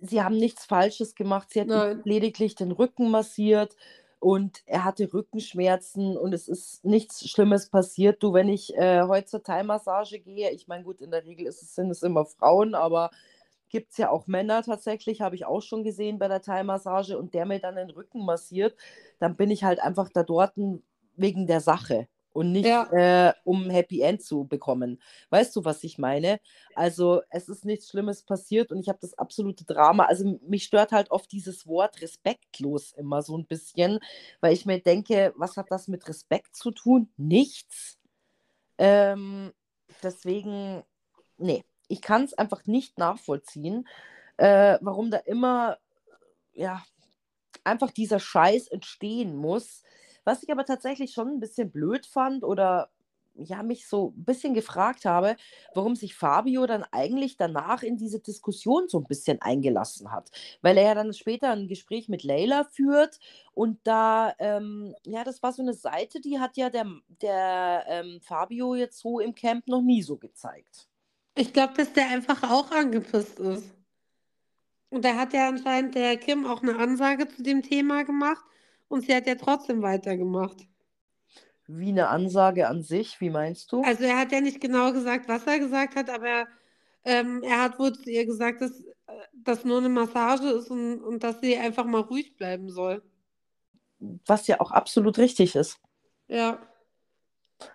A: sie haben nichts Falsches gemacht. Sie hat lediglich den Rücken massiert und er hatte Rückenschmerzen und es ist nichts Schlimmes passiert. Du, wenn ich äh, heute zur Thai-Massage gehe, ich meine, gut, in der Regel ist es, sind es immer Frauen, aber gibt es ja auch Männer tatsächlich, habe ich auch schon gesehen bei der Thai-Massage und der mir dann den Rücken massiert, dann bin ich halt einfach da dort wegen der Sache. und nicht
F: Ja.
A: äh, um ein Happy End zu bekommen. Weißt du, was ich meine? Also es ist nichts Schlimmes passiert und ich habe das absolute Drama. Also mich stört halt oft dieses Wort respektlos immer so ein bisschen, weil ich mir denke, was hat das mit Respekt zu tun? Nichts. Ähm, deswegen, nee, ich kann es einfach nicht nachvollziehen, äh, warum da immer, ja, einfach dieser Scheiß entstehen muss. Was ich aber tatsächlich schon ein bisschen blöd fand oder ja, mich so ein bisschen gefragt habe, warum sich Fabio dann eigentlich danach in diese Diskussion so ein bisschen eingelassen hat. Weil er ja dann später ein Gespräch mit Leila führt und da, ähm, ja, das war so eine Seite, die hat ja der, der ähm, Fabio jetzt so im Camp noch nie so gezeigt.
F: Ich glaube, dass der einfach auch angepisst ist. Und da hat ja anscheinend der Kim auch eine Ansage zu dem Thema gemacht und sie hat ja trotzdem weitergemacht.
A: Wie eine Ansage an sich, wie meinst du?
F: Also er hat ja nicht genau gesagt, was er gesagt hat, aber ähm, er hat wohl zu ihr gesagt, dass das nur eine Massage ist und, und dass sie einfach mal ruhig bleiben soll.
A: Was ja auch absolut richtig ist.
F: Ja.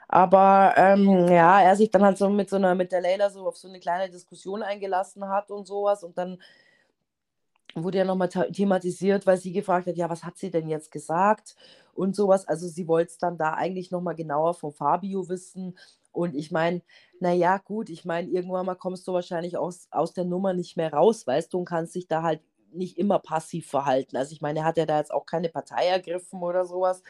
A: Aber ähm, ja, er sich dann halt so mit so einer, mit der Leila so auf so eine kleine Diskussion eingelassen hat und sowas. Und dann wurde ja nochmal thematisiert, weil sie gefragt hat, ja, was hat sie denn jetzt gesagt und sowas. Also sie wollte es dann da eigentlich nochmal genauer von Fabio wissen. Und ich meine, naja, gut, ich meine, irgendwann mal kommst du wahrscheinlich aus, aus der Nummer nicht mehr raus, weißt du, und kannst dich da halt nicht immer passiv verhalten. Also ich meine, er hat ja da jetzt auch keine Partei ergriffen oder sowas.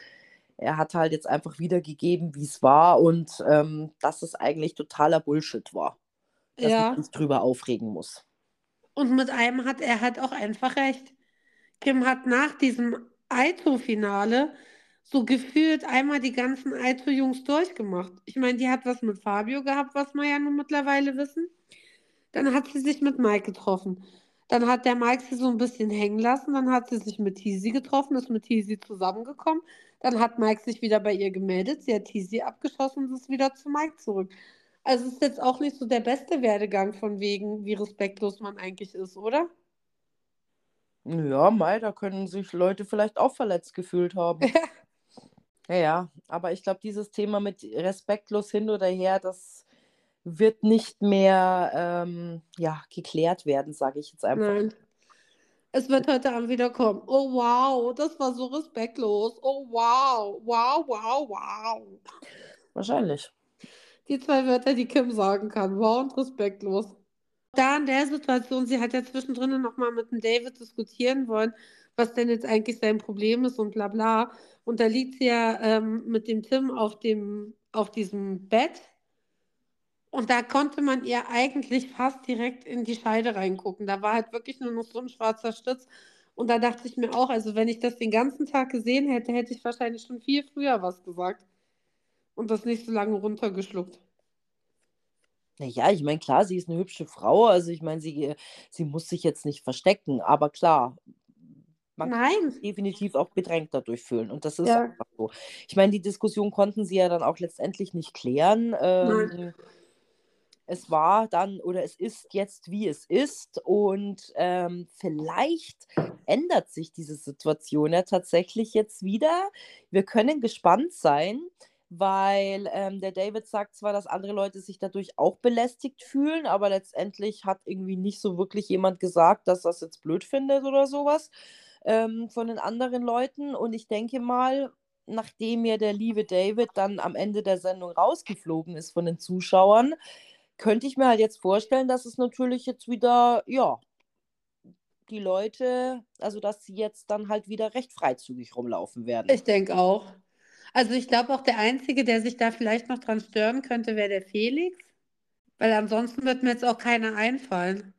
A: Er hat halt jetzt einfach wiedergegeben, wie es war und ähm, dass es eigentlich totaler Bullshit war. Dass
F: Ja.
A: man sich drüber aufregen muss.
F: Und mit einem hat er halt auch einfach recht. Kim hat nach diesem Aito-Finale so gefühlt einmal die ganzen Aito-Jungs durchgemacht. Ich meine, die hat was mit Fabio gehabt, was wir ja nun mittlerweile wissen. Dann hat sie sich mit Mike getroffen. Dann hat der Mike sie so ein bisschen hängen lassen. Dann hat sie sich mit Tizi getroffen, ist mit Tizi zusammengekommen. Dann hat Mike sich wieder bei ihr gemeldet. Sie hat Tizi abgeschossen und ist wieder zu Mike zurück. Also es ist jetzt auch nicht so der beste Werdegang von wegen, wie respektlos man eigentlich ist, oder?
A: Ja, Mai, da können sich Leute vielleicht auch verletzt gefühlt haben. Ja, ja, aber ich glaube, dieses Thema mit respektlos hin oder her, das wird nicht mehr ähm, ja, geklärt werden, sage ich jetzt einfach.
F: Nein. Es wird heute Abend wieder kommen. Oh wow, das war so respektlos. Oh wow, wow, wow, wow.
A: Wahrscheinlich.
F: Die zwei Wörter, die Kim sagen kann. Wow und respektlos. Da in der Situation, sie hat ja zwischendrin nochmal mit dem David diskutieren wollen, was denn jetzt eigentlich sein Problem ist und bla bla. Und da liegt sie ja ähm, mit dem Tim auf dem, auf diesem Bett. Und da konnte man ihr eigentlich fast direkt in die Scheide reingucken. Da war halt wirklich nur noch so ein schwarzer Stütz. Und da dachte ich mir auch, also wenn ich das den ganzen Tag gesehen hätte, hätte ich wahrscheinlich schon viel früher was gesagt. Und das nicht so lange runtergeschluckt.
A: Naja, ich meine, klar, sie ist eine hübsche Frau, also ich meine, sie, sie muss sich jetzt nicht verstecken, aber klar, man kann
F: Nein.
A: sich definitiv auch bedrängt dadurch fühlen und das ist
F: Ja.
A: einfach so. Ich meine, die Diskussion konnten sie ja dann auch letztendlich nicht klären. Ähm, es war dann oder es ist jetzt, wie es ist und ähm, vielleicht ändert sich diese Situation ja tatsächlich jetzt wieder. Wir können gespannt sein, weil ähm, der David sagt zwar, dass andere Leute sich dadurch auch belästigt fühlen, aber letztendlich hat irgendwie nicht so wirklich jemand gesagt, dass das jetzt blöd findet oder sowas ähm, von den anderen Leuten. Und ich denke mal, nachdem ja der liebe David dann am Ende der Sendung rausgeflogen ist von den Zuschauern, könnte ich mir halt jetzt vorstellen, dass es natürlich jetzt wieder, ja, die Leute, also dass sie jetzt dann halt wieder recht freizügig rumlaufen werden.
F: Ich denke auch. Also ich glaube auch der Einzige, der sich da vielleicht noch dran stören könnte, wäre der Felix. Weil ansonsten wird mir jetzt auch keiner einfallen.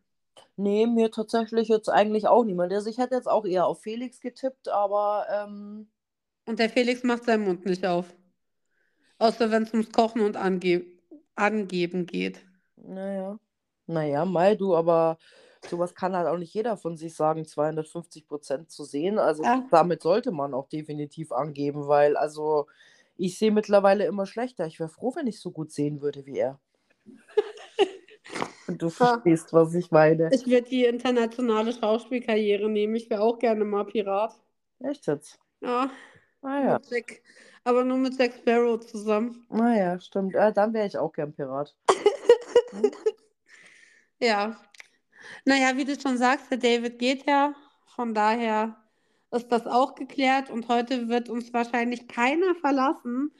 A: Nee, mir tatsächlich jetzt eigentlich auch niemand. Also ich hätte jetzt auch eher auf Felix getippt, aber ähm,
F: Und der Felix macht seinen Mund nicht auf. Außer wenn es ums Kochen und Ange Angeben geht.
A: Naja. Naja, Mai, du, aber sowas kann halt auch nicht jeder von sich sagen, 250 Prozent zu sehen. Also
F: Ja.
A: damit sollte man auch definitiv angeben, weil also ich sehe mittlerweile immer schlechter. Ich wäre froh, wenn ich so gut sehen würde wie er. Und du verstehst, was ich meine.
F: Ich würde die internationale Schauspielkarriere nehmen. Ich wäre auch gerne mal Pirat.
A: Echt jetzt?
F: Ja.
A: Ah ja,
F: Mit Jack, aber nur mit Jack Sparrow zusammen.
A: ah ja, stimmt. Äh, dann wäre ich auch gern Pirat.
F: Ja. Naja, wie du schon sagst, der David geht ja. Von daher ist das auch geklärt und heute wird uns wahrscheinlich keiner verlassen,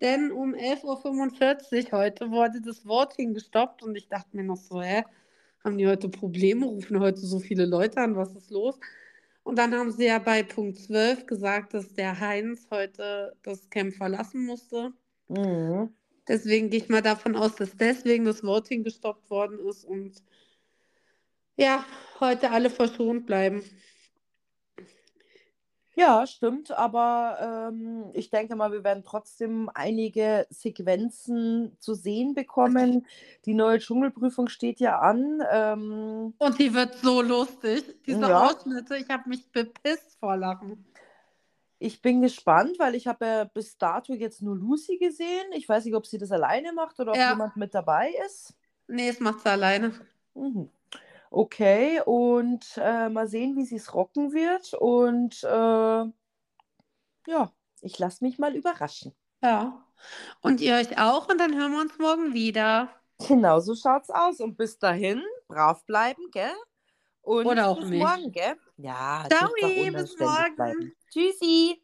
F: denn um 11.45 Uhr heute wurde das Voting gestoppt und ich dachte mir noch so, hä, haben die heute Probleme, rufen heute so viele Leute an, was ist los? Und dann haben sie ja bei Punkt 12 gesagt, dass der Heinz heute das Camp verlassen musste.
A: Mhm.
F: Deswegen gehe ich mal davon aus, dass deswegen das Voting gestoppt worden ist und ja, heute alle verschont bleiben.
A: Ja, stimmt, aber ähm, ich denke mal, wir werden trotzdem einige Sequenzen zu sehen bekommen. Die neue Dschungelprüfung steht ja an. Ähm,
F: Und die wird so lustig. Diese
A: Ja.
F: Ausschnitte, ich habe mich bepisst vor Lachen.
A: Ich bin gespannt, weil ich habe ja bis dato jetzt nur Lucy gesehen. Ich weiß nicht, ob sie das alleine macht oder ob
F: Ja.
A: jemand mit dabei ist.
F: Nee, es macht sie alleine.
A: Mhm. Okay, und äh, mal sehen, wie sie es rocken wird. Und äh, ja, ich lasse mich mal überraschen.
F: Ja. Und ihr euch auch und dann hören wir uns morgen wieder.
A: Genau so schaut's aus. Und bis dahin, brav bleiben, gell? Und
F: Oder auch
A: bis
F: nicht.
A: morgen, gell? Ja, doch
F: bis morgen.
A: bleiben. Tschüssi.